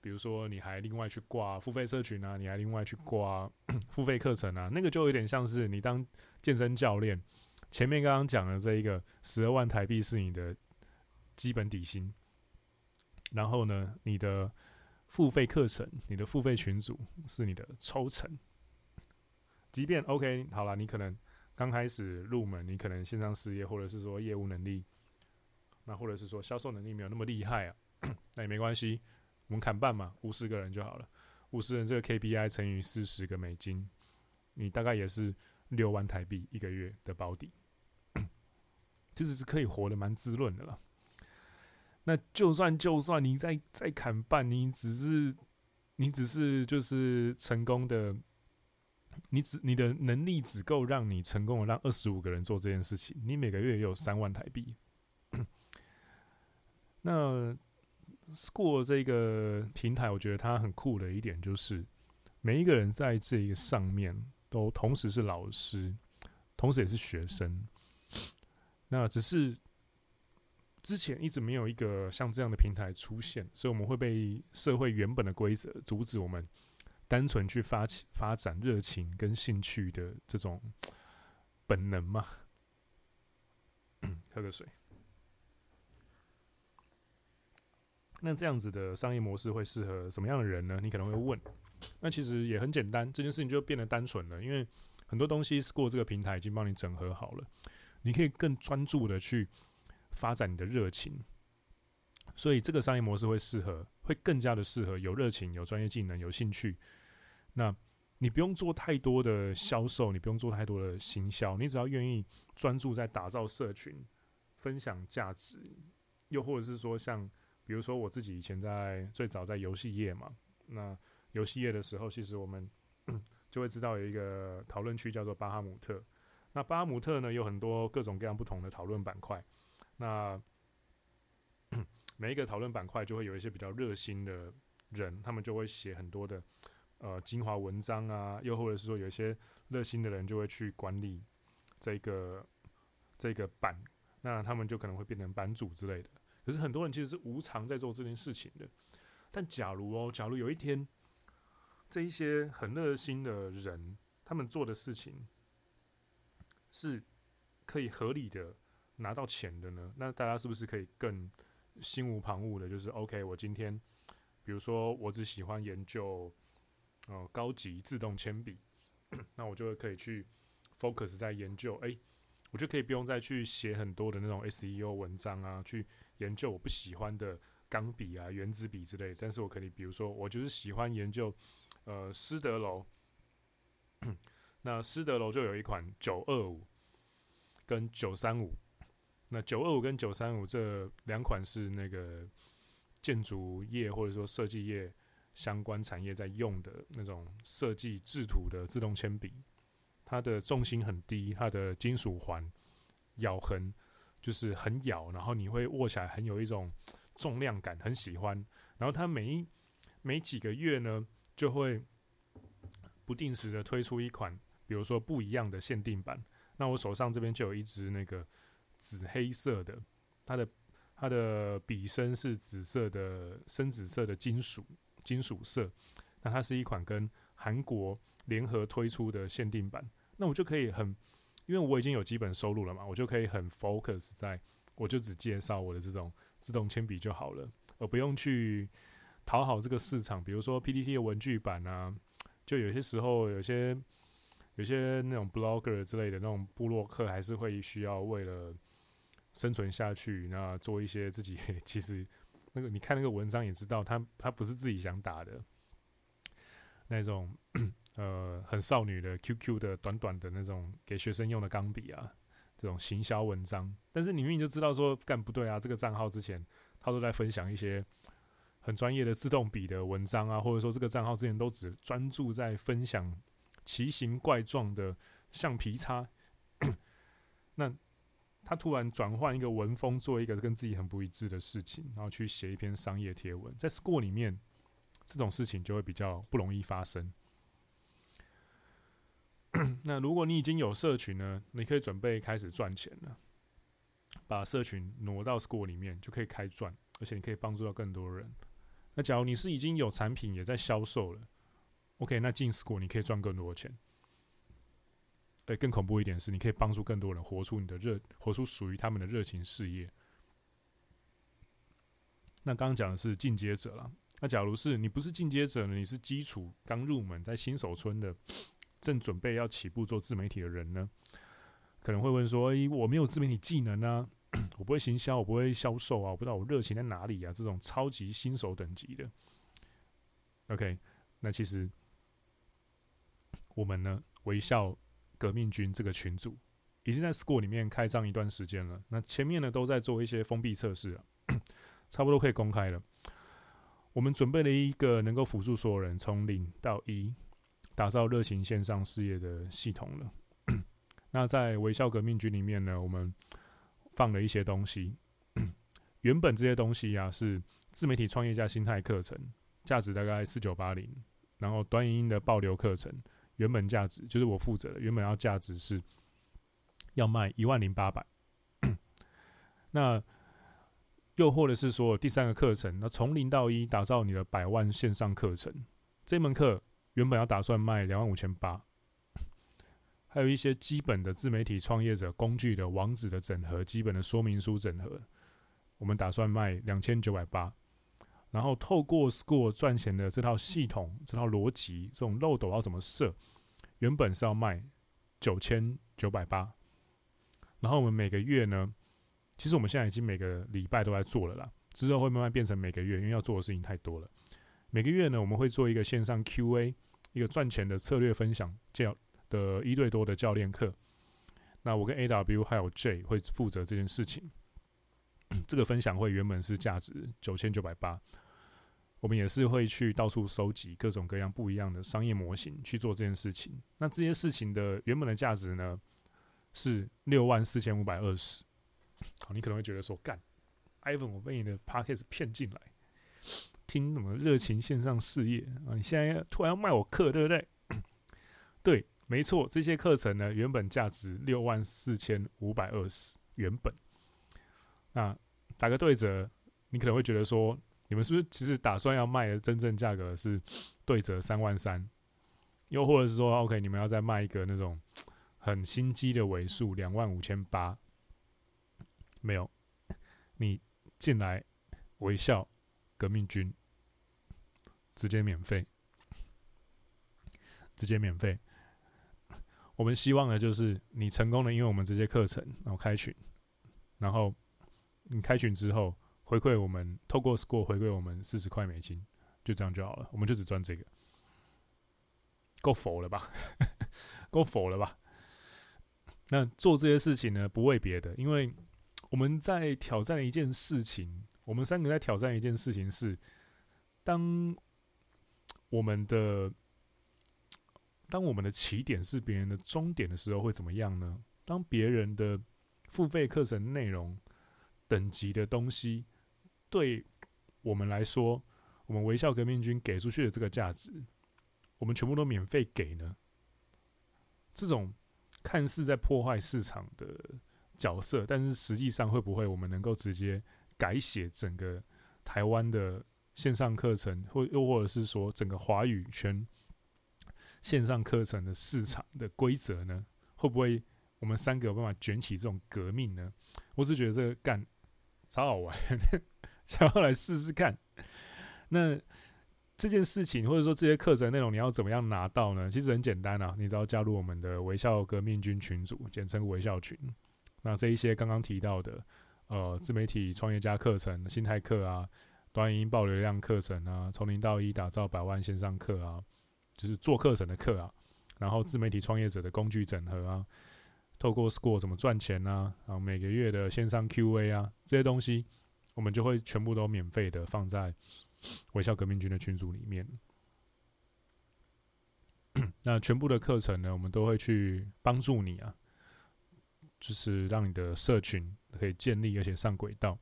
比如说你还另外去挂付费社群啊，你还另外去挂 *clears throat* 付费课程啊，那个就有点像是你当健身教练，前面刚刚讲的这一个十二万台币是你的基本底薪，然后呢，你的。付费课程，你的付费群组是你的抽成。即便 OK 好了，你可能刚开始入门，你可能线上事业，或者是说业务能力，那或者是说销售能力没有那么厉害啊，那也没关系，我们砍半嘛，五十个人就好了。五十人这个 KPI 乘以四十个美金，你大概也是六万台币一个月的保底，*clears throat* 其实是可以活得蛮滋润的了。那就算就算你再再砍半，你只是你只是就是成功的，你只你的能力只够让你成功的让二十五个人做这件事情，你每个月也有三万台币。*clears throat* 那 Score 这个平台，我觉得它很酷的一点就是，每一个人在这一个上面都同时是老师，同时也是学生。那只是。之前一直没有一个像这样的平台出现，所以我们会被社会原本的规则阻止我们单纯去发起发展热情跟兴趣的这种本能嘛。*coughs* 喝个水。那这样子的商业模式会适合什么样的人呢？你可能会问。那其实也很简单，这件事情就变得单纯了，因为很多东西 Score 这个平台已经帮你整合好了，你可以更专注的去。发展你的热情，所以这个商业模式会适合，会更加的适合有热情、有专业技能、有兴趣。那你不用做太多的销售，你不用做太多的行销，你只要愿意专注在打造社群、分享价值，又或者是说像，比如说我自己以前在最早在游戏业嘛，那游戏业的时候，其实我们 *coughs* 就会知道有一个讨论区叫做巴哈姆特。那巴哈姆特呢，有很多各种各样不同的讨论板块。那 *coughs* 每一个讨论板块就会有一些比较热心的人，他们就会写很多的呃精华文章啊，又或者是说有一些热心的人就会去管理这个这个版，那他们就可能会变成版主之类的。可是很多人其实是无偿在做这件事情的。但假如哦，假如有一天，这一些很热心的人，他们做的事情是可以合理的拿到钱的呢？那大家是不是可以更心无旁骛的？就是 OK，我今天，比如说我只喜欢研究呃高级自动铅笔，*clears throat* 那我就可以去 focus 在研究，哎、我就可以不用再去写很多的那种 SEO 文章啊，去研究我不喜欢的钢笔啊、原子笔之类。但是我可以，比如说，我就是喜欢研究呃施德楼，*clears throat* 那施德楼就有一款九二五跟九三五。那九二五跟九三五这两款是那个建筑业或者说设计业相关产业在用的那种设计制图的自动铅笔，它的重心很低，它的金属环咬痕就是很咬，然后你会握起来很有一种重量感，很喜欢。然后它每一每几个月呢，就会不定时的推出一款，比如说不一样的限定版。那我手上这边就有一支那个。紫黑色的，它的它的笔身是紫色的深紫色的金属金属色，那它是一款跟韩国联合推出的限定版，那我就可以很，因为我已经有基本收入了嘛，我就可以很 focus 在，我就只介绍我的这种自动铅笔就好了，而不用去讨好这个市场，比如说 PTT 的文具版啊，就有些时候有些有些那种 blogger 之类的那种部落客还是会需要为了。生存下去，那做一些自己 *laughs* 其实那个你看那个文章也知道，他他不是自己想打的那种呃很少女的 QQ 的短短的那种给学生用的钢笔啊，这种行销文章。但是你明明就知道说干不对啊，这个账号之前他都在分享一些很专业的自动笔的文章啊，或者说这个账号之前都只专注在分享奇形怪状的橡皮擦，*clears throat* 那。他突然转换一个文风，做一个跟自己很不一致的事情，然后去写一篇商业贴文，在 Score 里面，这种事情就会比较不容易发生。*clears throat* 那如果你已经有社群呢，你可以准备开始赚钱了，把社群挪到 Score 里面就可以开赚，而且你可以帮助到更多人。那假如你是已经有产品也在销售了，OK，那进 Score 你可以赚更多的钱。对，更恐怖一点是，你可以帮助更多人活出你的热，活出属于他们的热情事业。那刚刚讲的是进阶者了，那假如是你不是进阶者呢？你是基础刚入门，在新手村的，正准备要起步做自媒体的人呢，可能会问说：“诶，我没有自媒体技能啊，*clears throat* 我不会行销，我不会销售啊，我不知道我热情在哪里啊？”这种超级新手等级的，OK，那其实我们呢，微笑。革命军这个群组已经在 Score 里面开张一段时间了。那前面呢都在做一些封闭测试了，*coughs* 差不多可以公开了。我们准备了一个能够辅助所有人从零到一打造热情线上事业的系统了。*clears throat* 那在微笑革命军里面呢，我们放了一些东西。*clears throat* 原本这些东西呀、啊、是自媒体创业家心态课程，价值大概四九八零，然后短影音的爆流课程。原本价值就是我负责的，原本要价值是要卖一万零八百。那又或者是说第三个课程，那从零到一打造你的百万线上课程，这门课原本要打算卖两万五千八，*laughs* 还有一些基本的自媒体创业者工具的网址的整合，基本的说明书整合，我们打算卖两千九百八。然后透过 Score 赚钱的这套系统、这套逻辑、这种漏斗要怎么设？原本是要卖九千九百八，然后我们每个月呢，其实我们现在已经每个礼拜都在做了啦，之后会慢慢变成每个月，因为要做的事情太多了。每个月呢，我们会做一个线上 QA，一个赚钱的策略分享教的一对多的教练课。那我跟 AW 还有 J 会负责这件事情。这个分享会原本是价值九千九百八。我们也是会去到处收集各种各样不一样的商业模型去做这件事情。那这些事情的原本的价值呢，是六万四千五百二十。好，你可能会觉得说，干，Ivan，我被你的 Podcast 骗进来，听什么热情线上事业啊？你现在突然要卖我课，对不对？*clears throat* 对，没错，这些课程呢，原本价值六万四千五百二十，原本。那打个对折，你可能会觉得说，你们是不是其实打算要卖的真正价格是对折三万三？又或者是说，OK，你们要再卖一个那种很心机的尾数两万五千八？没有，你进来微笑革命军，直接免费，直接免费。我们希望的就是你成功的，因为我们这些课程，然后开群，然后你开群之后回馈我们，透过 Score 回馈我们四十块美金，就这样就好了，我们就只赚这个，够否了吧？*laughs* 够否了吧？那做这些事情呢，不为别的，因为我们在挑战一件事情，我们三个在挑战一件事情是，当我们的。当我们的起点是别人的终点的时候，会怎么样呢？当别人的付费课程内容等级的东西，对我们来说，我们微笑革命军给出去的这个价值，我们全部都免费给呢？这种看似在破坏市场的角色，但是实际上会不会我们能够直接改写整个台湾的线上课程，或又或者是说整个华语圈？线上课程的市场的规则呢？会不会我们三个有办法卷起这种革命呢？我只觉得这个干超好玩，*laughs* 想要来试试看。那这件事情或者说这些课程内容，你要怎么样拿到呢？其实很简单啊，你只要加入我们的微笑革命军群组，简称微笑群。那这一些刚刚提到的，呃，自媒体创业家课程、心态课啊，短影音爆流量课程啊，从零到一打造百万线上课啊。就是做课程的课啊，然后自媒体创业者的工具整合啊，透过 Score 怎么赚钱啊，然后每个月的线上 QA 啊，这些东西我们就会全部都免费的放在微笑革命军的群组里面。*coughs* 那全部的课程呢，我们都会去帮助你啊，就是让你的社群可以建立而且上轨道。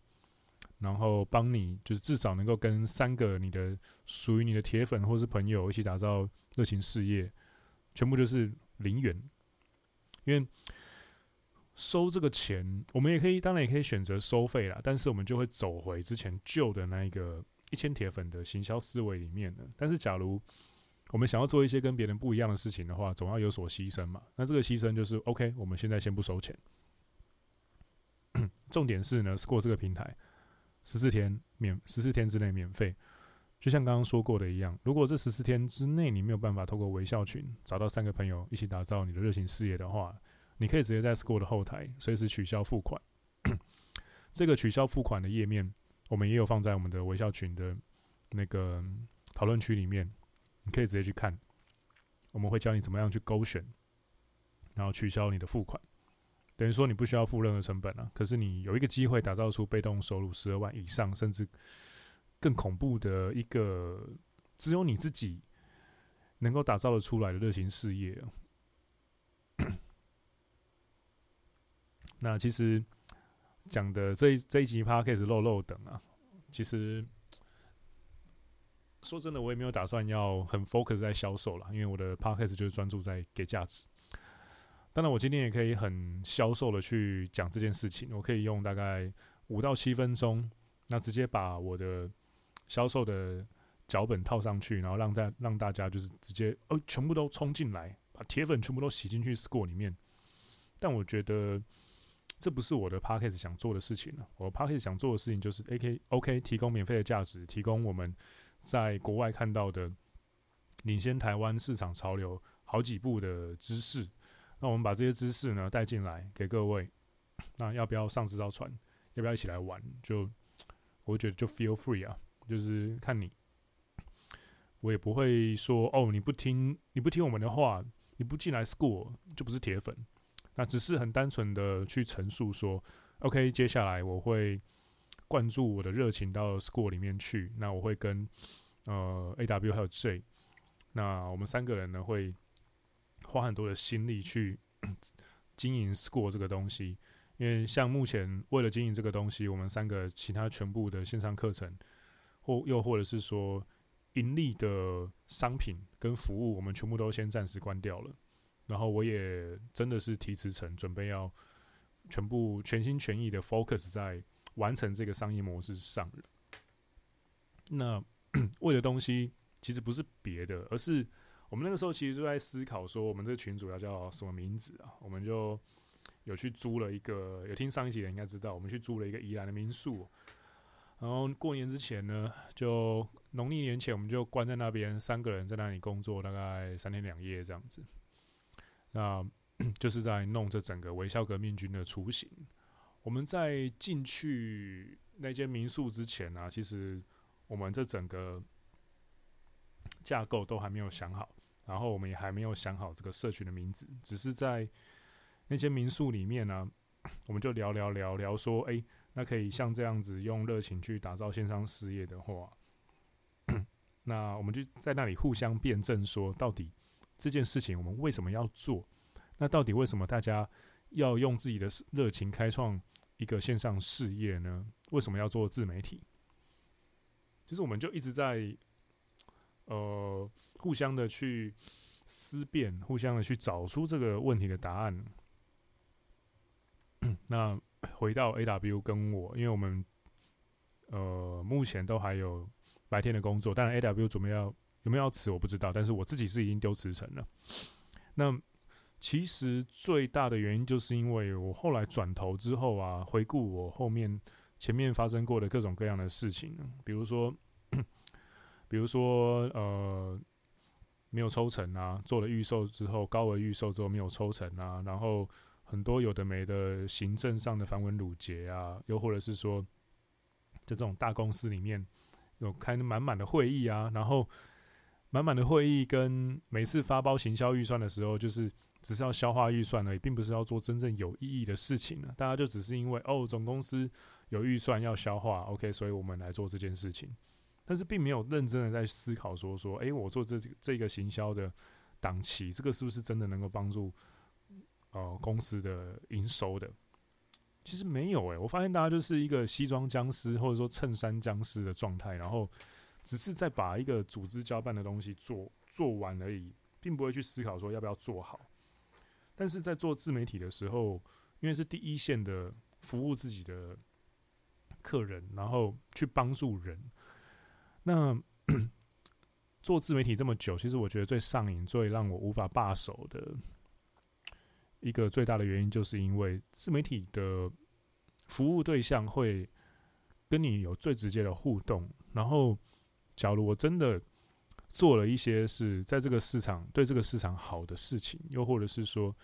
然后帮你，就是至少能够跟三个你的属于你的铁粉或是朋友一起打造热情事业，全部就是零元。因为收这个钱，我们也可以，当然也可以选择收费啦。但是我们就会走回之前旧的那一个一千铁粉的行销思维里面了。但是假如我们想要做一些跟别人不一样的事情的话，总要有所牺牲嘛。那这个牺牲就是 OK，我们现在先不收钱。*clears throat* 重点是呢，Score 这个平台。十四天免，十四天之内免费，就像刚刚说过的一样。如果这十四天之内你没有办法透过微笑群找到三个朋友一起打造你的热情事业的话，你可以直接在 Score 的后台随时取消付款。*clears throat* 这个取消付款的页面，我们也有放在我们的微笑群的那个讨论区里面，你可以直接去看。我们会教你怎么样去勾选，然后取消你的付款。等于说你不需要付任何成本啊，可是你有一个机会打造出被动收入十二万以上，甚至更恐怖的一个只有你自己能够打造的出来的热情事业。*coughs* 那其实讲的这一这一集 Podcast 漏漏等啊，其实说真的，我也没有打算要很 focus 在销售了，因为我的 Podcast 就是专注在给价值。当然，我今天也可以很销售的去讲这件事情。我可以用大概五到七分钟，那直接把我的销售的脚本套上去，然后让在让大家就是直接哦，全部都冲进来，把铁粉全部都洗进去 Score 里面。但我觉得这不是我的 Podcast 想做的事情了。我 Podcast 想做的事情就是 AK OK 提供免费的价值，提供我们在国外看到的领先台湾市场潮流好几步的知识。那我们把这些知识呢带进来给各位，那要不要上这艘船？要不要一起来玩？就我觉得就 feel free 啊，就是看你。我也不会说哦，你不听你不听我们的话，你不进来 school 就不是铁粉。那只是很单纯的去陈述说，OK，接下来我会灌注我的热情到 Score 里面去。那我会跟呃 AW 还有 J，那我们三个人呢会。花很多的心力去 *clears throat* 经营 Score 这个东西，因为像目前为了经营这个东西，我们三个其他全部的线上课程，或又或者是说盈利的商品跟服务，我们全部都先暂时关掉了。然后我也真的是提辞呈，准备要全部全心全意的 focus 在完成这个商业模式上了。那 *clears throat* 为的东西其实不是别的，而是我们那个时候其实就在思考说，我们这个群主要叫什么名字啊？我们就有去租了一个，有听上一集的应该知道，我们去租了一个宜兰的民宿。然后过年之前呢，就农历年前，我们就关在那边，三个人在那里工作，大概三天两夜这样子。那 *clears throat* 就是在弄这整个微笑革命军的雏形。我们在进去那间民宿之前呢、其实我们这整个架构都还没有想好，然后我们也还没有想好这个社群的名字，只是在那间民宿里面呢、*coughs* 我们就聊聊聊聊说，哎。那可以像这样子用热情去打造线上事业的话，*coughs* 那我们就在那里互相辩证，说到底这件事情我们为什么要做？那到底为什么大家要用自己的热情开创一个线上事业呢？为什么要做自媒体？其实我们就一直在呃互相的去思辨，互相的去找出这个问题的答案。*clears throat* 那。回到 AW 跟我，因为我们呃目前都还有白天的工作，当然 AW 准备要有没有要辞我不知道，但是我自己是已经丢辞呈了。那其实最大的原因就是因为我后来转头之后啊，回顾我后面前面发生过的各种各样的事情，比如说比如说呃没有抽成啊，做了预售之后高额预售之后没有抽成啊，然后。很多有的没的行政上的繁文缛节啊，又或者是说，在这种大公司里面有开满满的会议啊，然后满满的会议跟每次发包行销预算的时候，就是只是要消化预算而已，并不是要做真正有意义的事情呢。大家就只是因为哦，总公司有预算要消化，OK，所以我们来做这件事情，但是并没有认真的在思考说说，诶，我做这这个行销的档期，这个是不是真的能够帮助？呃，公司的营收的，其实没有诶、我发现大家就是一个西装僵尸或者说衬衫僵尸的状态，然后只是在把一个组织交办的东西做做完而已，并不会去思考说要不要做好。但是在做自媒体的时候，因为是第一线的服务自己的客人，然后去帮助人，那 *clears throat* 做自媒体这么久，其实我觉得最上瘾、最让我无法罢手的。一个最大的原因，就是因为自媒体的服务对象会跟你有最直接的互动。然后，假如我真的做了一些是在这个市场对这个市场好的事情，又或者是说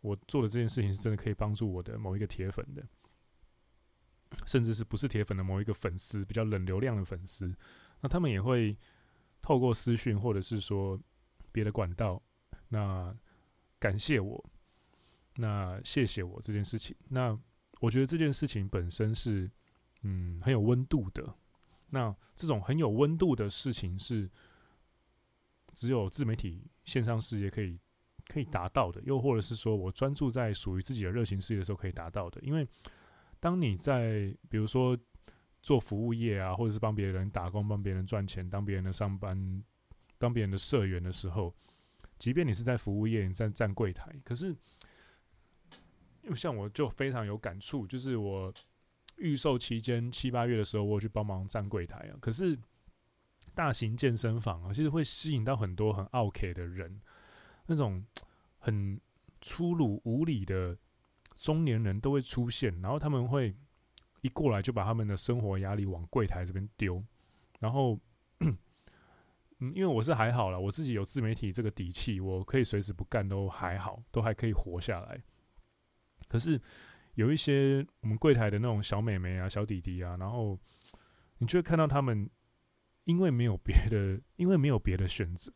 我做的这件事情是真的可以帮助我的某一个铁粉的，甚至是不是铁粉的某一个粉丝，比较冷流量的粉丝，那他们也会透过私讯或者是说别的管道，那感谢我。那谢谢我这件事情。那我觉得这件事情本身是，嗯，很有温度的。那这种很有温度的事情是，只有自媒体线上事业可以可以达到的，又或者是说我专注在属于自己的热情事业的时候可以达到的。因为当你在比如说做服务业啊，或者是帮别人打工、帮别人赚钱、当别人的上班、当别人的社员的时候，即便你是在服务业，你在站柜台，可是。因为像我就非常有感触，就是我预售期间七八月的时候，我去帮忙站柜台啊。可是大型健身房啊，其实会吸引到很多很奥客的人，那种很粗鲁无礼的中年人都会出现，然后他们会一过来就把他们的生活压力往柜台这边丢，然后嗯，因为我是还好了，我自己有自媒体这个底气，我可以随时不干都还好，都还可以活下来。可是有一些我们柜台的那种小妹妹啊、小弟弟啊，然后你就会看到他们，因为没有别的，因为没有别的选择，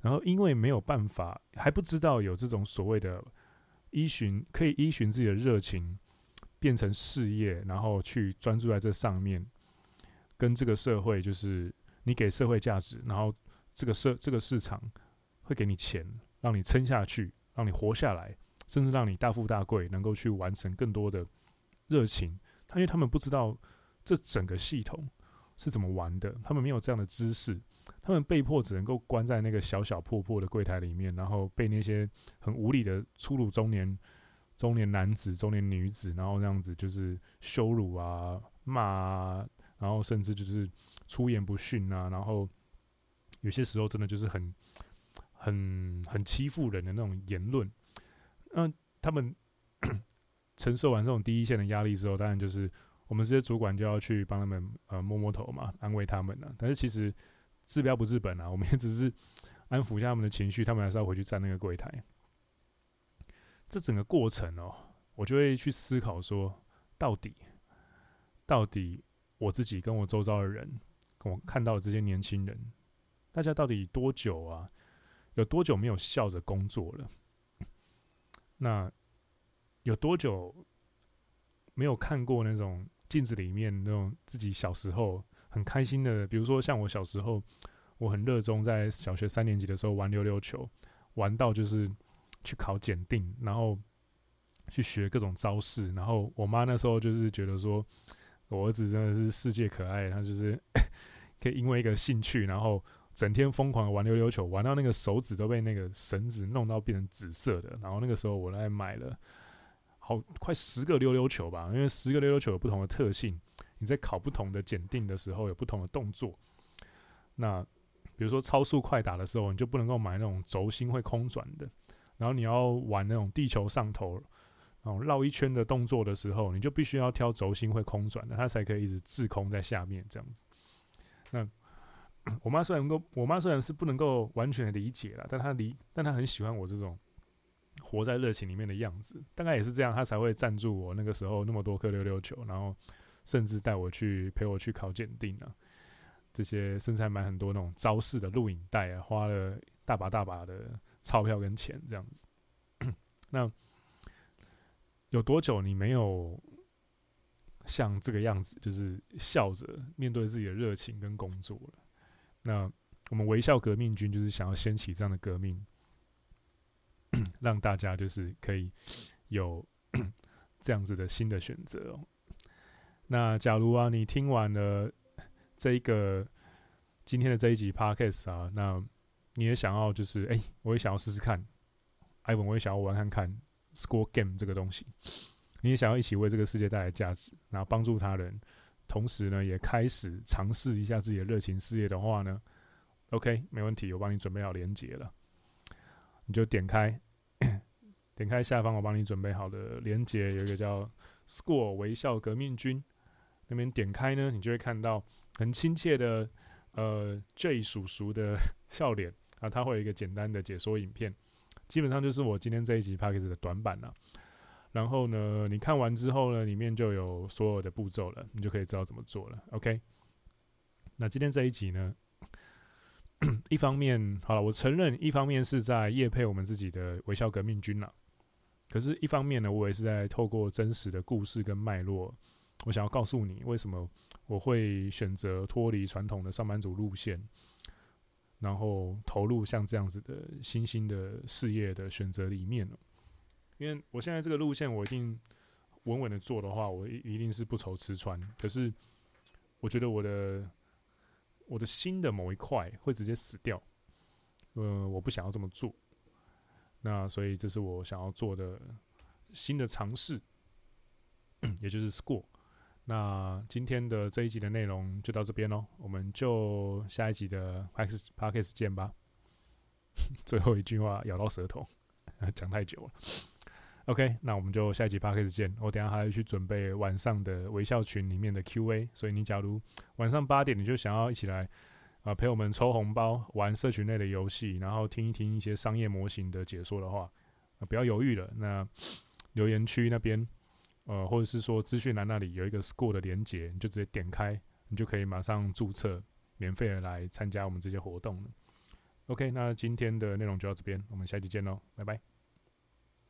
然后因为没有办法，还不知道有这种所谓的依循，可以依循自己的热情变成事业，然后去专注在这上面，跟这个社会就是你给社会价值，然后这个社这个市场会给你钱，让你撑下去，让你活下来。甚至让你大富大贵，能够去完成更多的热情。他因为他们不知道这整个系统是怎么玩的，他们没有这样的知识，他们被迫只能够关在那个小小破破的柜台里面，然后被那些很无理的粗鲁中年中年男子、中年女子，然后那样子就是羞辱啊、骂啊，然后甚至就是出言不逊啊，然后有些时候真的就是很很很欺负人的那种言论。那他们 *coughs* 承受完这种第一线的压力之后，当然就是我们这些主管就要去帮他们呃摸摸头嘛，安慰他们呢。但是其实治标不治本啊，我们也只是 *laughs* 安抚一下他们的情绪，他们还是要回去站那个柜台。这整个过程哦，我就会去思考说，到底到底我自己跟我周遭的人，跟我看到的这些年轻人，大家到底多久啊？有多久没有笑着工作了？那有多久没有看过那种镜子里面那种自己小时候很开心的？比如说像我小时候，我很热衷在小学三年级的时候玩溜溜球，玩到就是去考检定，然后去学各种招式。然后我妈那时候就是觉得说，我儿子真的是世界可爱，他就是 *laughs* 可以因为一个兴趣，然后。整天疯狂的玩溜溜球，玩到那个手指都被那个绳子弄到变成紫色的。然后那个时候我来买了好快十个溜溜球吧，因为十个溜溜球有不同的特性，你在考不同的检定的时候有不同的动作。那比如说超速快打的时候，你就不能够买那种轴心会空转的。然后你要玩那种地球上头，然后绕一圈的动作的时候，你就必须要挑轴心会空转的，它才可以一直滞空在下面这样子。那我妈虽然能够，我妈虽然是不能够完全理解啦，但她理，但她很喜欢我这种活在热情里面的样子。大概也是这样，他才会赞助我那个时候那么多颗溜溜球，然后甚至带我去陪我去考检定啊。这些甚至还买很多那种招式的录影带啊，花了大把大把的钞票跟钱这样子。那有多久你没有像这个样子，就是笑着面对自己的热情跟工作了？那我们微笑革命军就是想要掀起这样的革命，*clears throat* 让大家就是可以有 *clears throat* 这样子的新的选择哦。那假如啊，你听完了这一个今天的这一集 Podcast 啊，那你也想要就是哎、我也想要试试看，Ivan 我也想要玩看看 Score Game 这个东西，你也想要一起为这个世界带来价值，然后帮助他人。同时呢，也开始尝试一下自己的热情事业的话呢，OK，没问题，我帮你准备好连接了，你就点开，*coughs* 点开下方我帮你准备好的连接，有一个叫 “Score 微笑革命军”，那边点开呢，你就会看到很亲切的呃 J 叔叔的 *laughs* 笑脸啊，他会有一个简单的解说影片，基本上就是我今天这一集 Podcast 的短板了。然后呢，你看完之后呢，里面就有所有的步骤了，你就可以知道怎么做了。OK，那今天这一集呢，*clears throat* 一方面好了，我承认一方面是在业配我们自己的微笑革命军了，可是一方面呢，我也是在透过真实的故事跟脉络，我想要告诉你为什么我会选择脱离传统的上班族路线，然后投入像这样子的新兴的事业的选择里面。因为我现在这个路线，我一定稳稳的做的话，我一定是不愁吃穿。可是，我觉得我的我的心的某一块会直接死掉。呃，我不想要这么做。那所以，这是我想要做的新的尝试，也就是 Score。那今天的这一集的内容就到这边喽，我们就下一集的 Podcast Podcast 见吧。*laughs* 最后一句话咬到舌头，*laughs* 讲太久了。OK，那我们就下一集 Podcast 见。我等下还要去准备晚上的微笑群里面的 QA，所以你假如晚上八点你就想要一起来啊、陪我们抽红包、玩社群内的游戏，然后听一听一些商业模型的解说的话，呃、不要犹豫了。那留言区那边，呃，或者是说资讯栏那里有一个 Score 的连接，你就直接点开，你就可以马上注册，免费的来参加我们这些活动了。OK，那今天的内容就到这边，我们下期见喽，拜拜。